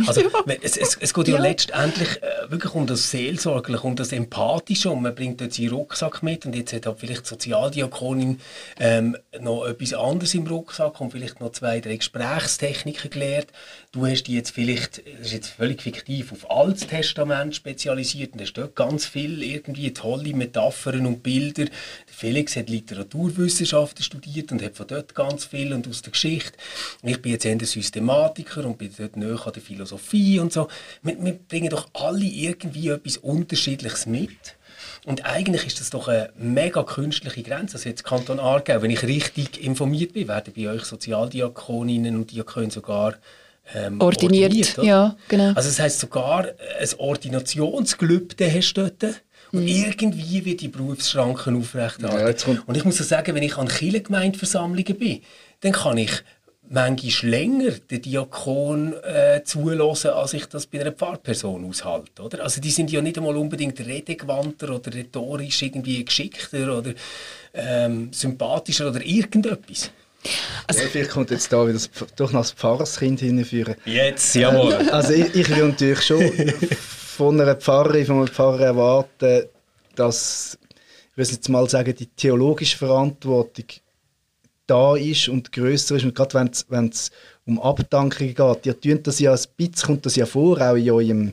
Also, es, es, es geht ja, ja. letztendlich äh, wirklich um das Seelsorgliche, um das Empathische und man bringt dort seinen Rucksack mit und jetzt hat halt vielleicht die Sozialdiakonin ähm, noch etwas anderes im Rucksack und vielleicht noch zwei, drei Gesprächstechniken gelernt. Du hast die jetzt vielleicht, das ist jetzt völlig fiktiv, auf Altes Testament spezialisiert und hast dort ganz viel irgendwie tolle Metaphern und Bilder. Felix hat Literaturwissenschaften studiert und hat von dort ganz viel und aus der Geschichte. Ich bin jetzt eher Systematiker und bin dort näher an der Philosophie Philosophie und so. Wir, wir bringen doch alle irgendwie etwas Unterschiedliches mit. Und eigentlich ist das doch eine mega künstliche Grenze. Also jetzt Kanton Aargau, wenn ich richtig informiert bin, werden bei euch Sozialdiakoninnen und Diakonen sogar ähm,
ordiniert. ordiniert ja, genau.
Also das heißt sogar ein Ordinationsgelübde hast du dort. Und irgendwie wird die Berufsschranken aufrechterhalten.
Ja,
und ich muss so sagen, wenn ich an Kirchengemeindeversammlungen bin, dann kann ich manchmal länger den Diakon äh, zulassen, als ich das bei einer Pfarrperson aushalte. Oder? Also die sind ja nicht einmal unbedingt redegewandter oder rhetorisch irgendwie geschickter oder ähm, sympathischer oder irgendetwas.
Also, ja, vielleicht kommt jetzt da wieder das, doch noch das Pfarrerskind hinführen.
Jetzt, jawohl.
Also ich, ich will natürlich schon von einer Pfarrerin, von einem Pfarrer erwarten, dass, ich will jetzt mal sagen, die theologische Verantwortung da ist und größer ist. Und gerade wenn es um Abdankungen geht, ihr tun das ja ein bisschen, kommt das ja vor, auch in eurem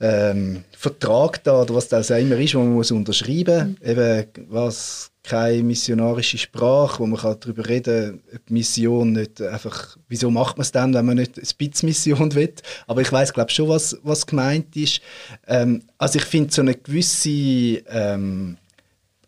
ähm, Vertrag da, oder was das auch immer ist, wo man muss unterschreiben muss. Mhm. Eben, was keine missionarische Sprache, wo man kann darüber reden kann, ob Mission nicht einfach, wieso macht man es dann, wenn man nicht eine Spitzmission will. Aber ich weiß glaube schon, was, was gemeint ist. Ähm, also ich finde so eine gewisse ähm,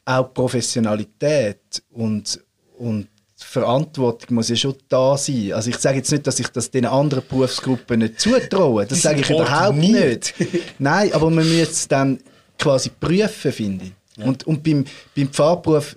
auch Professionalität und, und Verantwortung muss ja schon da sein. Also ich sage jetzt nicht, dass ich das den anderen Berufsgruppen nicht zutraue. Das sage ich überhaupt nicht. Nein, aber man muss es dann quasi prüfen, finde ich. Ja. Und, und beim, beim Pfarrberuf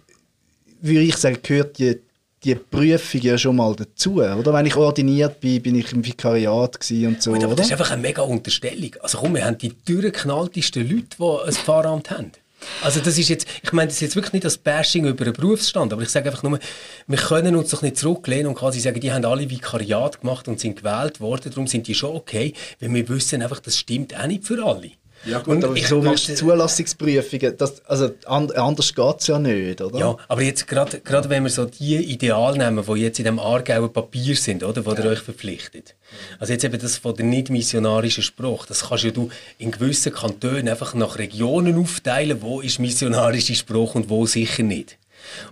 würde ich sagen, gehört die, die Prüfung ja schon mal dazu. Oder? Wenn ich ordiniert bin, bin ich im Vikariat und so.
Gut, aber
oder?
das ist einfach eine mega Unterstellung. Also komm, wir haben die durchgeknalltesten Leute, die ein Pfarramt haben. Also das ist jetzt, ich meine das ist jetzt wirklich nicht das Bashing über einen Berufsstand, aber ich sage einfach nur, wir können uns doch nicht zurücklehnen und quasi sagen, die haben alle Vikariat gemacht und sind gewählt worden, darum sind die schon okay, weil wir wissen einfach, das stimmt auch nicht für alle.
Ja gut, und aber machst du Zulassungsprüfungen? Das, also anders geht es ja nicht, oder?
Ja, aber jetzt gerade wenn wir so die Ideale nehmen, die jetzt in dem Aargauer Papier sind, oder, wo ja. ihr euch verpflichtet. Also jetzt eben das von der nicht-missionarischen Spruch, das kannst ja du in gewissen Kantonen einfach nach Regionen aufteilen, wo ist missionarische Spruch und wo sicher nicht.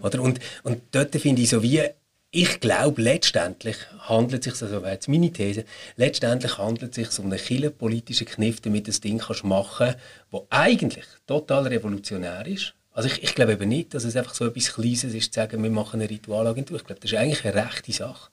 Oder? Und, und dort finde ich so wie ich glaube, letztendlich handelt es sich, also jetzt meine These, letztendlich handelt es sich um einen killenpolitischen Kniff, damit du das Ding kannst machen kannst, das eigentlich total revolutionär ist. Also ich, ich glaube eben nicht, dass es einfach so etwas Kleines ist, zu sagen, wir machen eine Ritualagentur. Ich glaube, das ist eigentlich eine rechte Sache.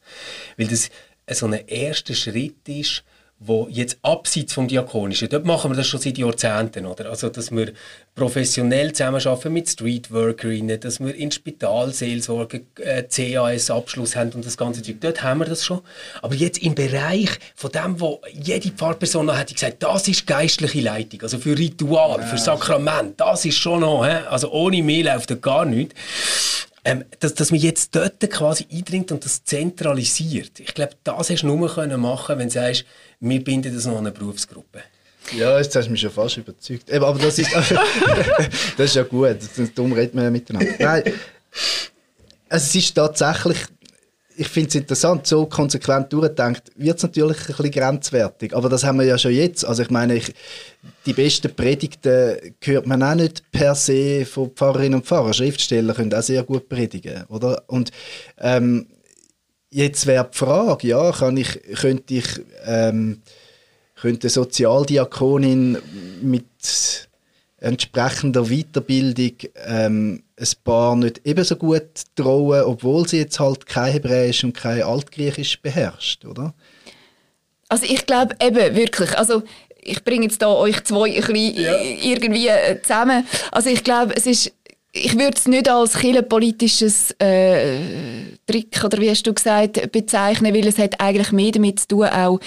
Weil das so ein erster Schritt ist, wo jetzt abseits vom Diakonischen, dort machen wir das schon seit Jahrzehnten, oder? Also, dass wir professionell zusammenarbeiten mit Streetworkerinnen, dass wir in Spitalseelsorge äh, CAS-Abschluss haben und das ganze Zeug, dort haben wir das schon. Aber jetzt im Bereich von dem, wo jede Pfarrperson noch hätte gesagt, das ist geistliche Leitung, also für Ritual, ja. für Sakrament, das ist schon noch, he? also ohne mehr läuft da gar nichts ähm, dass, dass man jetzt dort quasi eindringt und das zentralisiert. Ich glaube, das hast du nur können machen wenn du sagst, wir binden das noch an eine Berufsgruppe.
Ja, jetzt hast du mich schon fast überzeugt. Aber das ist, *laughs* *laughs* das ist ja gut, darum reden wir ja miteinander. Nein, es ist tatsächlich ich finde es interessant, so konsequent durchdenkt, wird es natürlich ein bisschen grenzwertig. Aber das haben wir ja schon jetzt. Also ich meine, ich, die besten Predigten hört man auch nicht per se von Pfarrerinnen und Pfarrern. Schriftsteller können auch sehr gut predigen, oder? Und ähm, jetzt wäre die Frage, ja, kann ich, könnte ich ähm, könnte Sozialdiakonin mit entsprechender Weiterbildung ähm, ein paar nicht ebenso gut trauen, obwohl sie jetzt halt kein Hebräisch und kein Altgriechisch beherrscht, oder?
Also ich glaube eben wirklich, also ich bringe jetzt da euch zwei ein bisschen ja. irgendwie äh, zusammen. Also ich glaube, es ist ich würde es nicht als kirchenpolitisches äh, Trick oder wie hast du gesagt bezeichnen, weil es hat eigentlich mehr damit zu tun, auch,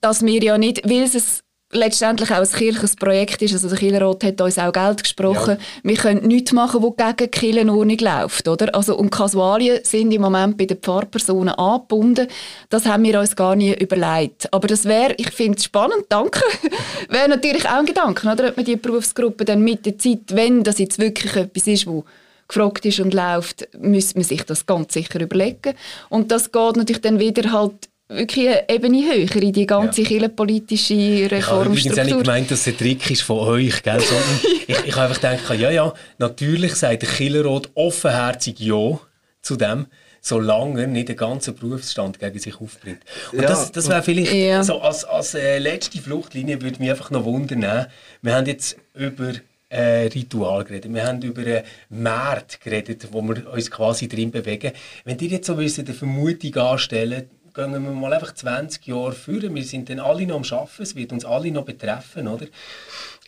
dass wir ja nicht, weil es letztendlich auch ein kirchliches Projekt ist. Also der Kirchenrat hat uns auch Geld gesprochen. Ja. Wir können nichts machen, was gegen die Kirchenordnung läuft. Oder? Also, und Kasualien sind im Moment bei den Pfarrpersonen angebunden. Das haben wir uns gar nie überlegt. Aber das wäre, ich finde es spannend, danke, *laughs* wäre natürlich auch ein Gedanke, oder? ob man die Berufsgruppe dann mit der Zeit, wenn das jetzt wirklich etwas ist, wo gefragt ist und läuft, müsste man sich das ganz sicher überlegen. Und das geht natürlich dann wieder halt wirklich eine Ebene höher in die ganze ja. kirchenpolitische Reformstruktur. Ich habe
übrigens nicht gemeint, dass es ein Trick ist von euch, gell? *laughs* ich, ich habe einfach gedacht, ja, ja, natürlich sagt der Killerrot offenherzig Ja zu dem, solange er nicht den ganzen Berufsstand gegen sich aufbringt. Und ja. das, das wäre vielleicht ja. so als, als äh, letzte Fluchtlinie würde mich einfach noch wundern. Wir haben jetzt über äh, Ritual geredet. Wir haben über einen Markt geredet, wo wir uns quasi drin bewegen. Wenn ihr jetzt so eine Vermutung anstellen gehen wir mal einfach 20 Jahre führen. Wir sind dann alle noch am Arbeiten, es wird uns alle noch betreffen, oder?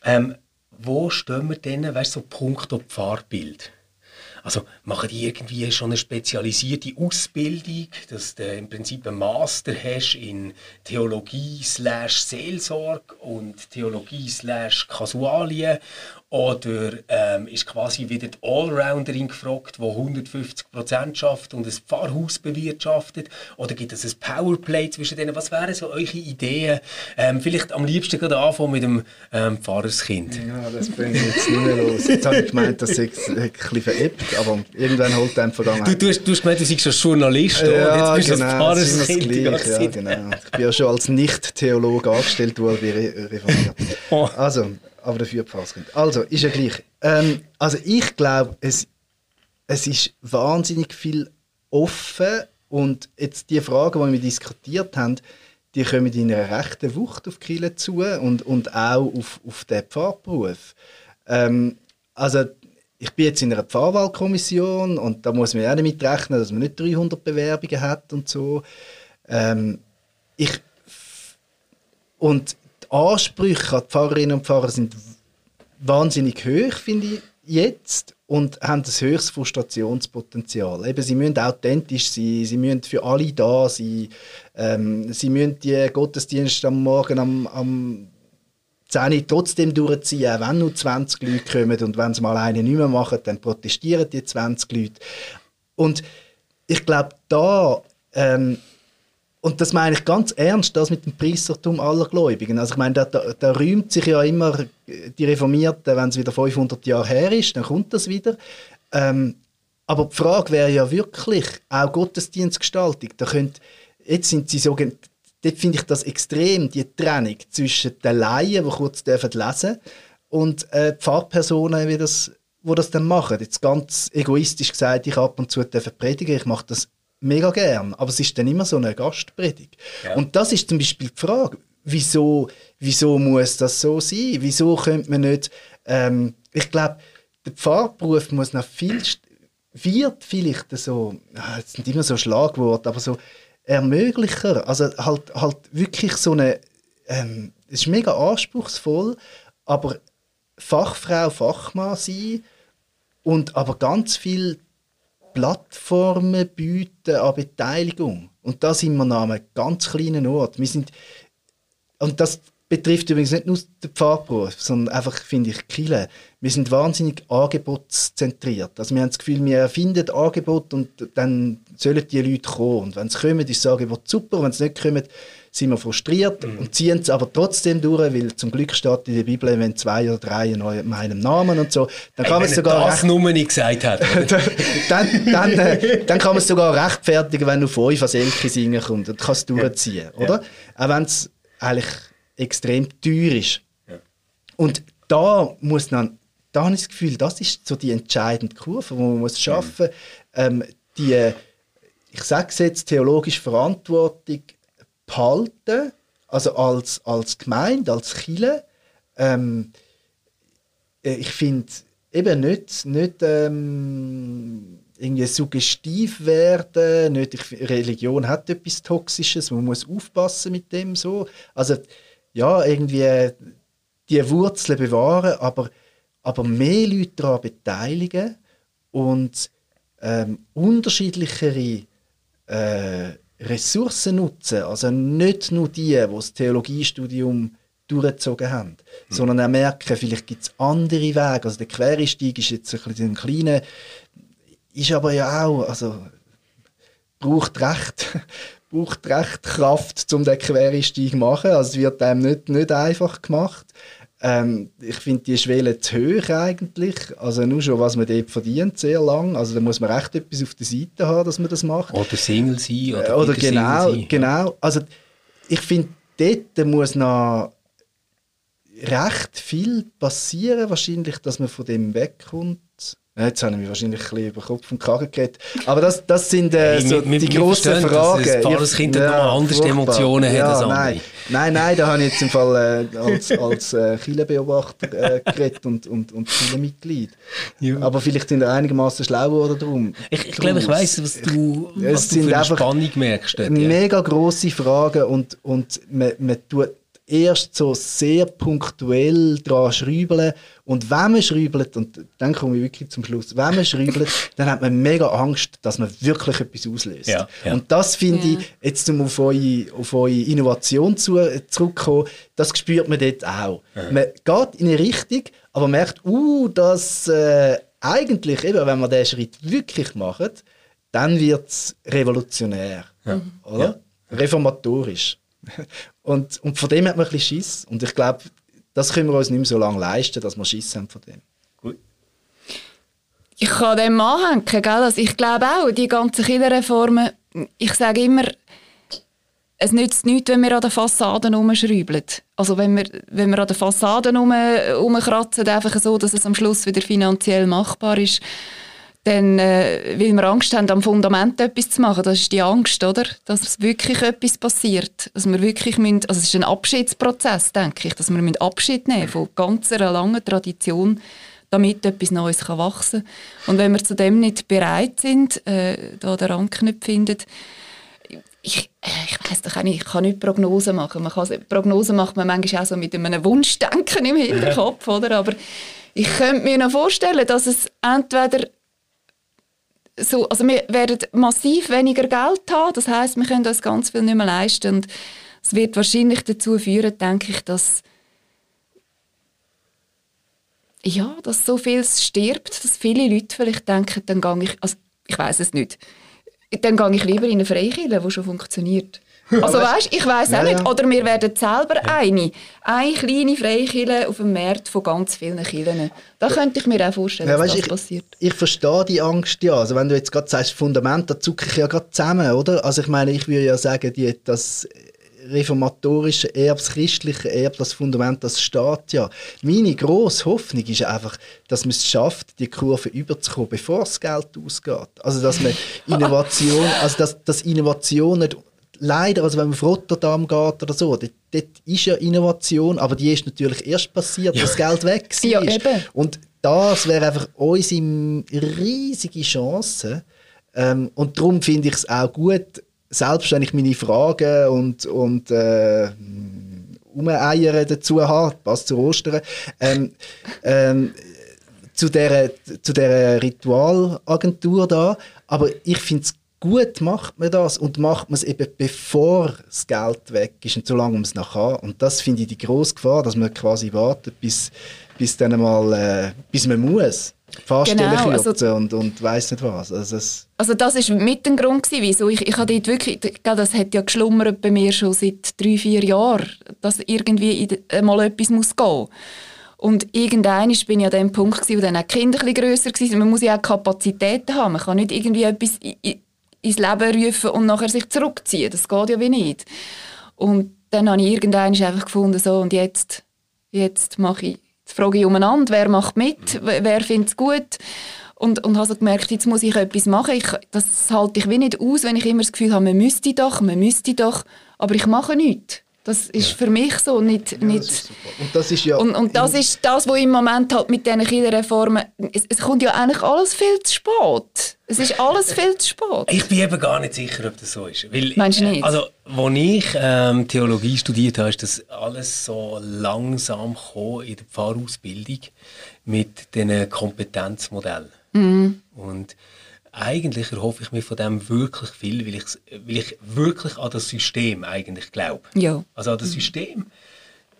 Ähm, wo stehen wir denn, weißt du, so punkto Pfarrbild? Also machen die irgendwie schon eine spezialisierte Ausbildung, dass du im Prinzip einen Master hast in Theologie slash Seelsorge und Theologie slash Kasualien oder ähm, ist quasi wieder die Allrounderin gefragt, die 150 Prozent schafft und ein Pfarrhaus bewirtschaftet? Oder gibt es ein Powerplay zwischen denen? Was wären so eure Ideen? Ähm, vielleicht am liebsten gerade anfangen mit dem ähm, Pfarrerskind.
Ja, das bringt jetzt nicht mehr los. Jetzt habe ich gemeint, das ist ein bisschen veräppt, aber irgendwann holt einem Vergangenheit.
Du, du, hast, du hast gemeint, du seist schon Journalist
ja,
jetzt bist
genau,
du Pfarrerskind.
Gleich, ja, genau. Ich bin ja schon als Nicht-Theologe angestellt worden Re Reformiert. *laughs*
Oh.
Also, aber dafür Pfarrerskind. Also, ist ja gleich. Ähm, also ich glaube, es, es ist wahnsinnig viel offen und jetzt die Fragen, die wir diskutiert haben, die kommen in einer rechten Wucht auf Kirche zu und, und auch auf, auf den Pfarrberuf. Ähm, also ich bin jetzt in einer Pfarrwahlkommission und da muss man auch damit rechnen, dass man nicht 300 Bewerbungen hat und so. Ähm, ich, und Ansprüche an die Pfarrerinnen und Pfarrer sind wahnsinnig hoch, finde ich, jetzt und haben ein höchstes Frustrationspotenzial. Eben, sie müssen authentisch sein, sie müssen für alle da sein, ähm, sie müssen die Gottesdienste am Morgen am, am 10 trotzdem durchziehen, auch wenn nur 20 Leute kommen und wenn sie mal eine nicht mehr machen, dann protestieren die 20 Leute. Und ich glaube, da ähm, und das meine ich ganz ernst, das mit dem Priestertum aller Gläubigen. Also ich meine, da, da, da rühmt sich ja immer die Reformierten, wenn es wieder 500 Jahre her ist, dann kommt das wieder. Ähm, aber die Frage wäre ja wirklich, auch Gottesdienstgestaltung, da könnt, jetzt sind sie so, dort finde ich das extrem, die Trennung zwischen den Laien, die kurz lesen dürfen, und äh, Pfarrpersonen, wie das, wo das dann machen. Jetzt ganz egoistisch gesagt, ich ab und zu predigen, ich mache das mega gern, aber es ist dann immer so eine Gastpredigt. Ja. Und das ist zum Beispiel die Frage, wieso, wieso muss das so sein? Wieso könnte man nicht, ähm, ich glaube, der Pfarrberuf muss noch viel, wird vielleicht so, es sind immer so Schlagworte, aber so ermöglicher, also halt, halt wirklich so eine, ähm, es ist mega anspruchsvoll, aber Fachfrau, Fachmann sein und aber ganz viel Plattformen bieten an Beteiligung. Und da sind wir an einem ganz kleinen Ort. Wir sind, und das betrifft übrigens nicht nur den Pfarrberuf, sondern einfach, finde ich, Kille. Wir sind wahnsinnig angebotszentriert. Also wir haben das Gefühl, wir erfinden Angebot und dann sollen die Leute kommen. Und wenn sie kommen, ist das Angebot super. Wenn sie nicht kommen, sind wir frustriert mhm. und ziehen es aber trotzdem durch, weil zum Glück steht in der Bibel, wenn zwei oder drei in meinem Namen und so, dann kann man es sogar...
das Nummer nicht gesagt hat. *laughs*
dann, dann, äh, dann kann man es sogar rechtfertigen, wenn du fünf als Elke singen kommst und kannst es durchziehen, ja. oder? Ja. Auch wenn es eigentlich extrem teuer ist. Ja. Und da muss man, da habe ich das Gefühl, das ist so die entscheidende Kurve, die man muss schaffen muss. Mhm. Ähm, die, ich sage es jetzt, theologische Verantwortung behalten, also als, als Gemeinde, als Chile. Ähm, äh, ich finde eben nicht, nicht ähm, irgendwie suggestiv werden, nicht, ich, Religion hat etwas Toxisches, man muss aufpassen mit dem so. Also ja, irgendwie die Wurzeln bewahren, aber, aber mehr Leute daran beteiligen und ähm, unterschiedlichere äh, Ressourcen nutzen, also nicht nur die, die das Theologiestudium durchgezogen haben, mhm. sondern auch merken, vielleicht gibt es andere Wege. Also der Quereinstieg ist jetzt ein bisschen ein kleiner, ist aber ja auch, also braucht recht, *laughs* braucht recht Kraft, um den Quereinstieg zu machen. Also es wird einem nicht, nicht einfach gemacht. Ähm, ich finde die Schwelle zu hoch eigentlich. Also nur schon, was man dort verdient, sehr lang. Also da muss man recht etwas auf der Seite haben, dass man das macht.
Oder Single sein. Oder,
äh, oder genau, sein, genau. Also ich finde, dort muss noch recht viel passieren, wahrscheinlich, dass man von dem wegkommt. Jetzt habe ich mich wahrscheinlich ein bisschen über Kopf und Kragen geredet. Aber das, das sind äh, so
wir,
die grossen Fragen.
Das Pfarrerskind ja, noch andere furchtbar. Emotionen ja, hat
nein. nein, nein, da habe ich jetzt im Fall äh, als, als äh, Kirchenbeobachter äh, geredet und, und, und Kirchenmitglied. Ja. Aber vielleicht sind wir einigermaßen schlau geworden darum.
Ich, ich glaube, ich weiss, was du, was du für eine Spannung merkst. Dort,
ja. Mega grosse Fragen und, und man, man tut erst so sehr punktuell dran schrauben. Und wenn man schraubelt, und dann komme ich wirklich zum Schluss, wenn man schraubelt, *laughs* dann hat man mega Angst, dass man wirklich etwas auslöst.
Ja, ja.
Und das finde
Ja.
ich, jetzt um auf eure, auf eure Innovation zu, äh, zurückzukommen, das spürt man dort auch. Man geht in eine Richtung, aber merkt, uh, dass äh, eigentlich, eben, wenn man diesen Schritt wirklich macht, dann wird es revolutionär. Oder? Reformatorisch. Und, und von dem hat man ein bisschen Schiss. Und ich glaube, das können wir uns nicht mehr so lange leisten, dass wir Schiss haben von dem.
Gut.
Ich kann dem anhängen, gell? Also ich glaube auch, die ganzen Killerreformen, ich sage immer, es nützt nichts, wenn wir an den Fassaden rumschrauben. Also wenn wir, wenn wir an den Fassaden rum, rumkratzen, einfach so, dass es am Schluss wieder finanziell machbar ist, dann, äh, weil wir Angst haben, am Fundament etwas zu machen. Das ist die Angst, oder? Dass wirklich etwas passiert. Dass wir wirklich müssen, also es ist ein Abschiedsprozess, denke ich, dass wir Abschied nehmen von ganz einer langen Tradition, damit etwas Neues kann wachsen kann. Und wenn wir zu dem nicht bereit sind, äh, da den Anknüpf finden, ich, ich weiß doch nicht, ich kann nicht Prognosen machen. Man kann, Prognosen macht man manchmal auch so mit einem Wunschdenken im Hinterkopf, oder? Aber ich könnte mir noch vorstellen, dass es entweder so, also wir werden massiv weniger Geld haben, das heißt, wir können uns ganz viel nicht mehr leisten. Und es wird wahrscheinlich dazu führen, denke ich, dass ja, dass so viel stirbt, dass viele Leute vielleicht denken, dann gehe ich, also ich weiß es nicht, dann gehe ich lieber in eine Freikirche, die schon funktioniert. Also weißt, ich weiß
Ja,
auch nicht.
ja.
Oder wir werden selber eine, eine kleine Freikirche auf dem Markt von ganz vielen Kirchen. Da könnte ich mir auch vorstellen,
Ja, weißt,
das
ich,
passiert.
ich verstehe die Angst ja. Also wenn du jetzt gerade sagst, Fundament, da zucke ich ja gerade zusammen, oder? Also ich meine, ich würde ja sagen, die, das reformatorische Erbe, das christliche Erbe, das Fundament, das steht ja. Meine grosse Hoffnung ist einfach, dass man es schafft, die Kurve überzukommen, bevor das Geld ausgeht. Also dass man *laughs* Innovation, also dass, dass Innovation nicht leider, also wenn man auf Rotterdam geht oder so, dort, dort ist ja Innovation, aber die ist natürlich erst passiert, als das Geld weg war.
Ja, eben.
Und das wäre einfach unsere riesige Chance. Ähm, und darum finde ich es auch gut, selbst wenn ich meine Fragen und, und äh, Umeiern dazu habe, passt zu Ostern, ähm, ähm, zu dieser, zu dieser Ritualagentur da. Aber ich finde es gut, macht man das und macht man es eben bevor das Geld weg ist und solange man es noch kann. Und das finde ich die grosse Gefahr, dass man quasi wartet, bis, bis dann mal, äh, bis man muss. Fahrstellen
Genau, also-
und, und weiss nicht was. Also es,
Also das ist mit dem Grund gewesen, wieso ich, ich dort wirklich, das hat ja geschlummert bei mir schon seit drei, vier Jahren, dass irgendwie mal etwas muss gehen. Und irgendwann bin ich an dem Punkt gewesen, wo dann auch die Kinder ein bisschen grösser waren. Man muss ja auch Kapazitäten haben. Man kann nicht irgendwie etwas ins Leben rufen und nachher sich zurückziehen. Das geht ja wie nicht. Und dann habe ich irgendwann einfach gefunden, so, und jetzt, jetzt mache ich, jetzt frage ich umeinander, wer macht mit, wer, wer findet es gut. Und, und habe so gemerkt, jetzt muss ich etwas machen. Ich, das halte ich wie nicht aus, wenn ich immer das Gefühl habe, man müsste doch, man müsste doch, aber ich mache nichts. Das ist für mich so nicht... nicht
und das ist ja...
und, und das ist das, was im Moment halt mit diesen Kinderreformen... Es, es kommt ja eigentlich alles viel zu spät. Es ist alles viel zu spät.
Ich bin eben gar nicht sicher, ob das so ist. Weil,
Meinst du nicht?
Also, als ich ähm, Theologie studiert habe, ist das alles so langsam gekommen in der Pfarrausbildung mit diesen Kompetenzmodellen.
Mhm.
Und eigentlich erhoffe ich mir von dem wirklich viel, weil, ich's- weil ich wirklich an das System eigentlich glaube.
Ja.
Also an das System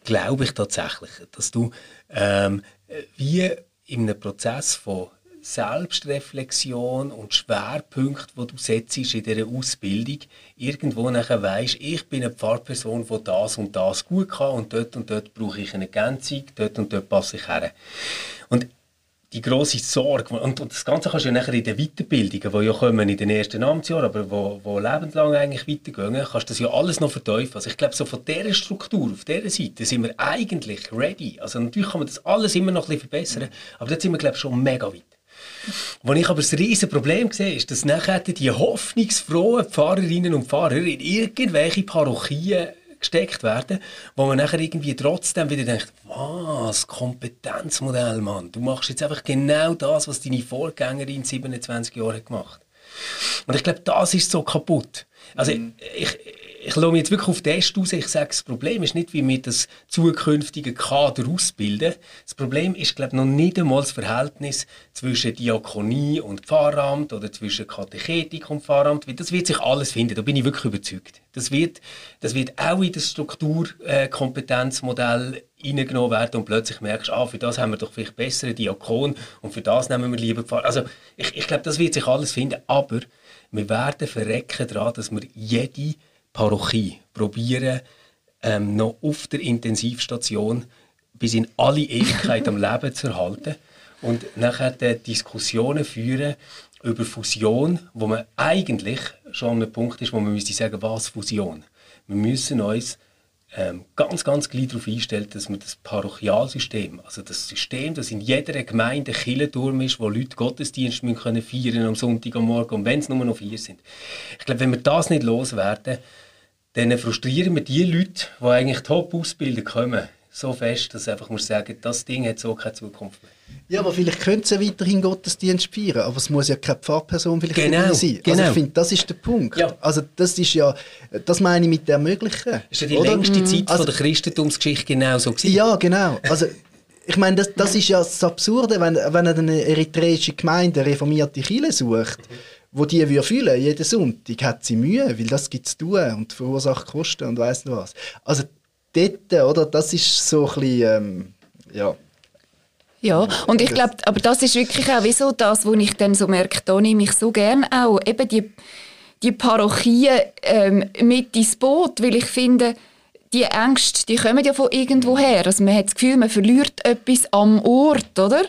glaube ich tatsächlich, dass du ähm, wie in einem Prozess von Selbstreflexion und Schwerpunkt, wo du setzt in dieser Ausbildung, irgendwo nachher weisst, ich bin eine Pfarrperson, die das und das gut kann und dort und dort brauche ich eine Ergänzung, dort und dort passe ich her. Und die grosse Sorge, und, und das Ganze kannst du ja nachher in den Weiterbildungen, die ja kommen in den ersten Amtsjahren, aber wo, wo lebenslang eigentlich weitergehen, kannst du das ja alles noch verteufeln. Also ich glaube, so von dieser Struktur, auf dieser Seite, sind wir eigentlich ready. Also natürlich kann man das alles immer noch ein bisschen verbessern, aber dort sind wir, glaube ich, schon mega weit. Wo ich aber das riesen Problem sehe, ist, dass nachher die hoffnungsfrohen Pfarrerinnen und Pfarrer in irgendwelche Parochien gesteckt werden, wo man nachher irgendwie trotzdem wieder denkt, was, Kompetenzmodell, Mann. Du machst jetzt einfach genau das, was deine Vorgängerin 27 Jahre hat gemacht. Und ich glaube, das ist so kaputt. Also ich, ich lasse mich jetzt wirklich auf den Test aus. Ich sage, das Problem ist nicht, wie wir das zukünftige Kader ausbilden. Das Problem ist, glaube ich, noch nicht einmal das Verhältnis zwischen Diakonie und Pfarramt oder zwischen Katechetik und Pfarramt. Das wird sich alles finden, da bin ich wirklich überzeugt. Das wird, das wird auch in das Strukturkompetenzmodell reingenommen werden und plötzlich merkst, ah, für das haben wir doch vielleicht bessere Diakon und für das nehmen wir lieber Pfarrer. Also ich, ich glaube, das wird sich alles finden, aber wir werden verrecken daran, dass wir jede Parochie probieren, ähm, noch auf der Intensivstation bis in alle Ewigkeit am Leben zu erhalten und nachher Diskussionen führen über Fusion, wo man eigentlich schon an einem Punkt ist, wo man müsste sagen, was Fusion. Wir müssen uns ähm, ganz, ganz gleich darauf einstellen, dass wir das Parochialsystem, also das System, das in jeder Gemeinde Kirchenturm ist, wo Leute Gottesdienst müssen können feiern am Sonntag am Morgen, und wenn es nur noch vier sind. Ich glaube, wenn wir das nicht loswerden, dann frustrieren wir die Leute, die eigentlich top ausbilden kommen, so fest, dass einfach muss sagen, das Ding hat so keine Zukunft mehr.
Ja, aber vielleicht könnte sie weiterhin Gottesdienst feiern, aber es muss ja keine Pfarrperson vielleicht
genau,
sein.
Genau.
Also ich finde, das ist der Punkt.
Ja.
Also das ist ja, das meine ich mit der Ermöglichen.
Das ist ja die
oder?
längste Zeit
also,
von der Christentumsgeschichte genau so gewesen.
Ja, genau. Also ich meine, das, das ist ja das Absurde, wenn, wenn eine eritreische Gemeinde eine reformierte Kirche sucht, wo die wir fühlen jeden Sonntag, hat sie Mühe, weil das gibt es tun und verursacht Kosten und weiss nicht was. Also dort, oder, das ist so ein bisschen, ähm, ja.
Ja, und ich glaube, aber das ist wirklich auch wie so das, wo ich dann so merke, da nehme ich so gerne auch eben die, die Parochien ähm, mit ins Boot, weil ich finde, die Ängste, die kommen ja von irgendwo her. Also man hat das Gefühl, man verliert etwas am Ort, oder?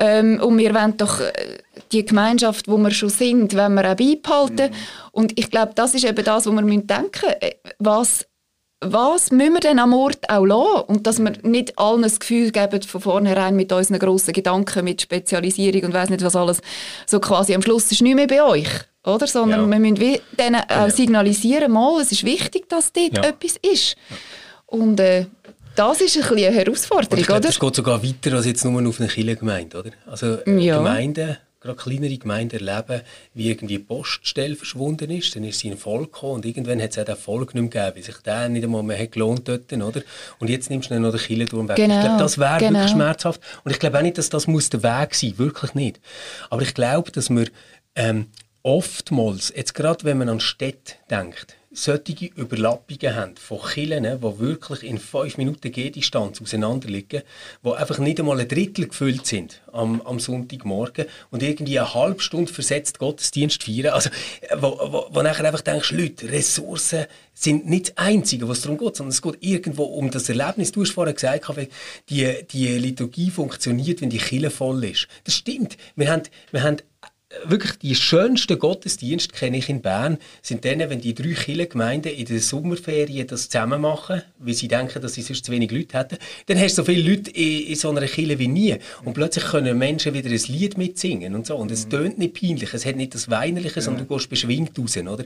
Ähm, und wir wollen doch äh, die Gemeinschaft, wo wir schon sind, wenn wir auch beibehalten. Mhm. Und ich glaube, das ist eben das, wo wir denken müssen. Äh, was was müssen wir denn am Ort auch lassen? Und dass wir nicht allen das Gefühl geben, von vornherein mit unseren grossen Gedanken, mit Spezialisierung und weiß nicht was alles, so quasi am Schluss ist nicht mehr bei euch. Oder? Sondern ja. wir müssen denen auch genau. signalisieren, mal, es ist wichtig, dass dort ja. etwas ist. Und äh, das ist ein bisschen eine Herausforderung, oder?
Das geht sogar weiter als jetzt nur auf eine Kirchengemeinde, oder? Also ja. Gemeinden gerade kleinere Gemeinden erleben, wie irgendwie die Poststelle verschwunden ist. Dann ist sie in Volk gekommen und irgendwann hat es auch den Volk nicht mehr gegeben, weil sich der nicht einmal mehr hat gelohnt dort, oder? Und jetzt nimmst du dann noch den Kirchenturm weg.
Genau,
ich glaube, das wäre
genau.
wirklich schmerzhaft. Und ich glaube auch nicht, dass das muss der Weg sein wirklich nicht. Aber ich glaube, dass wir ähm, oftmals, jetzt gerade wenn man an Städte denkt, solche Überlappungen haben von Killen, die wirklich in fünf Minuten Gehdistanz auseinanderliegen, die einfach nicht einmal ein Drittel gefüllt sind am, am Sonntagmorgen und irgendwie eine halbe Stunde versetzt Gottesdienst feiern. Also, wo, wo, wo nachher einfach denkst, Leute, Ressourcen sind nicht das Einzige, was darum geht, sondern es geht irgendwo um das Erlebnis. Du hast vorhin gesagt, die, die Liturgie funktioniert, wenn die Kille voll ist. Das stimmt. Wir haben, wir haben wirklich die schönsten Gottesdienste kenne ich in Bern, sind dann, wenn die drei Kirchengemeinden in den Sommerferien das zusammen machen, weil sie denken, dass sie sonst zu wenig Leute hätten. Dann hast du so viele Leute in, in so einer Kirche wie nie. Und plötzlich können Menschen wieder ein Lied mitsingen und so. Und es mhm. tönt nicht peinlich, es hat nicht das Weinerliche, ja. sondern du gehst beschwingt raus, oder?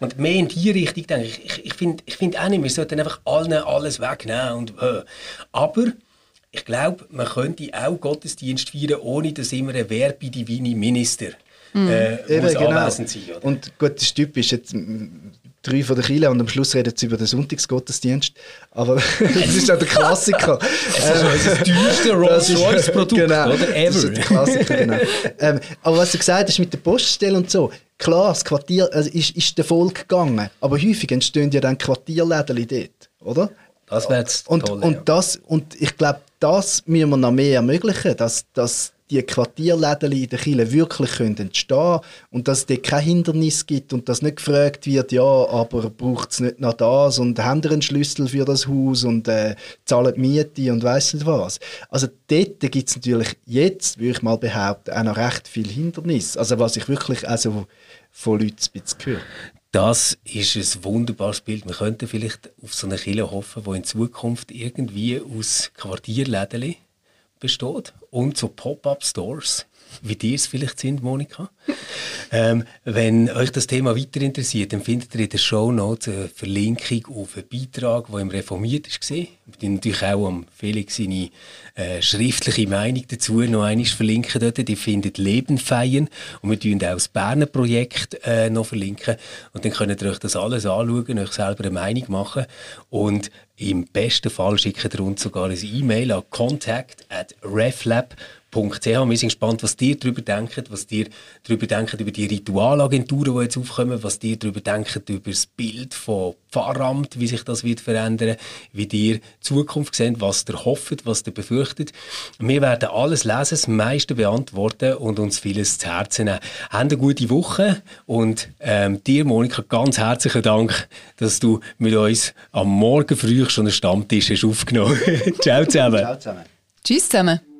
Und mehr in die Richtung denke ich. Ich, ich finde ich find auch nicht, wir sollten einfach allen alles wegnehmen und äh. Aber ich glaube, man könnte auch Gottesdienst feiern, ohne dass immer ein Verbi Divini Minister
mhm. äh, muss genau. anwesend sein. Oder? Und gut, das ist typisch. Jetzt, drei von der Kille und am Schluss reden sie über den Sonntagsgottesdienst. Aber *laughs* *laughs* das ist ja der Klassiker.
das ist das teuerste Rolls-Royce-Produkt, *laughs*
genau,
oder? Ever.
Das ist der Klassiker, genau. ähm, aber was du gesagt hast mit der Poststelle und so, klar, das Quartier also ist, ist der Volk gegangen, aber häufig entstehen ja dann Quartierläden dort, oder?
Das wäre jetzt
und,
toll,
und,
ja.
das, und ich glaube, das müssen wir noch mehr ermöglichen, dass, dass die Quartierläden in der Kirche wirklich können entstehen und dass es dort kein Hindernis gibt und dass nicht gefragt wird, ja, aber braucht es nicht noch das und haben ihr einen Schlüssel für das Haus und äh, zahlen Miete und weiss nicht was. Also dort gibt es natürlich jetzt, würde ich mal behaupten, auch noch recht viel Hindernis. Also was ich wirklich also von Leuten höre.
Das ist ein wunderbares Bild. Wir könnten vielleicht auf so eine Kirche hoffen, die in Zukunft irgendwie aus Quartierläden besteht und so Pop-up-Stores. Wie dir es vielleicht sind, Monika. ähm, wenn euch das Thema weiter interessiert, dann findet ihr in der Show Notes eine Verlinkung auf einen Beitrag, der im Reformiert war. Wir natürlich auch am Felix seine äh, schriftliche Meinung dazu noch einmal verlinken dort. Die findet Leben feiern und wir tun auch das Berner Projekt äh, noch verlinken und dann könnt ihr euch das alles anschauen, euch selber eine Meinung machen und im besten Fall schickt ihr uns sogar ein E-Mail an contact at reflab.com wir sind gespannt, was ihr darüber denkt, was ihr darüber denkt, über die Ritualagenturen, die jetzt aufkommen, was ihr darüber denkt, über das Bild von Pfarramt, wie sich das wird verändern, wie ihr die Zukunft seht, was ihr hofft, was ihr befürchtet. Wir werden alles lesen, das meiste beantworten und uns vieles zu Herzen nehmen. Habt eine gute Woche und ähm, dir, Monika, ganz herzlichen Dank, dass du mit uns am Morgen früh schon einen Stammtisch hast aufgenommen. *laughs* Ciao zusammen. Ciao zusammen.
Tschüss zusammen.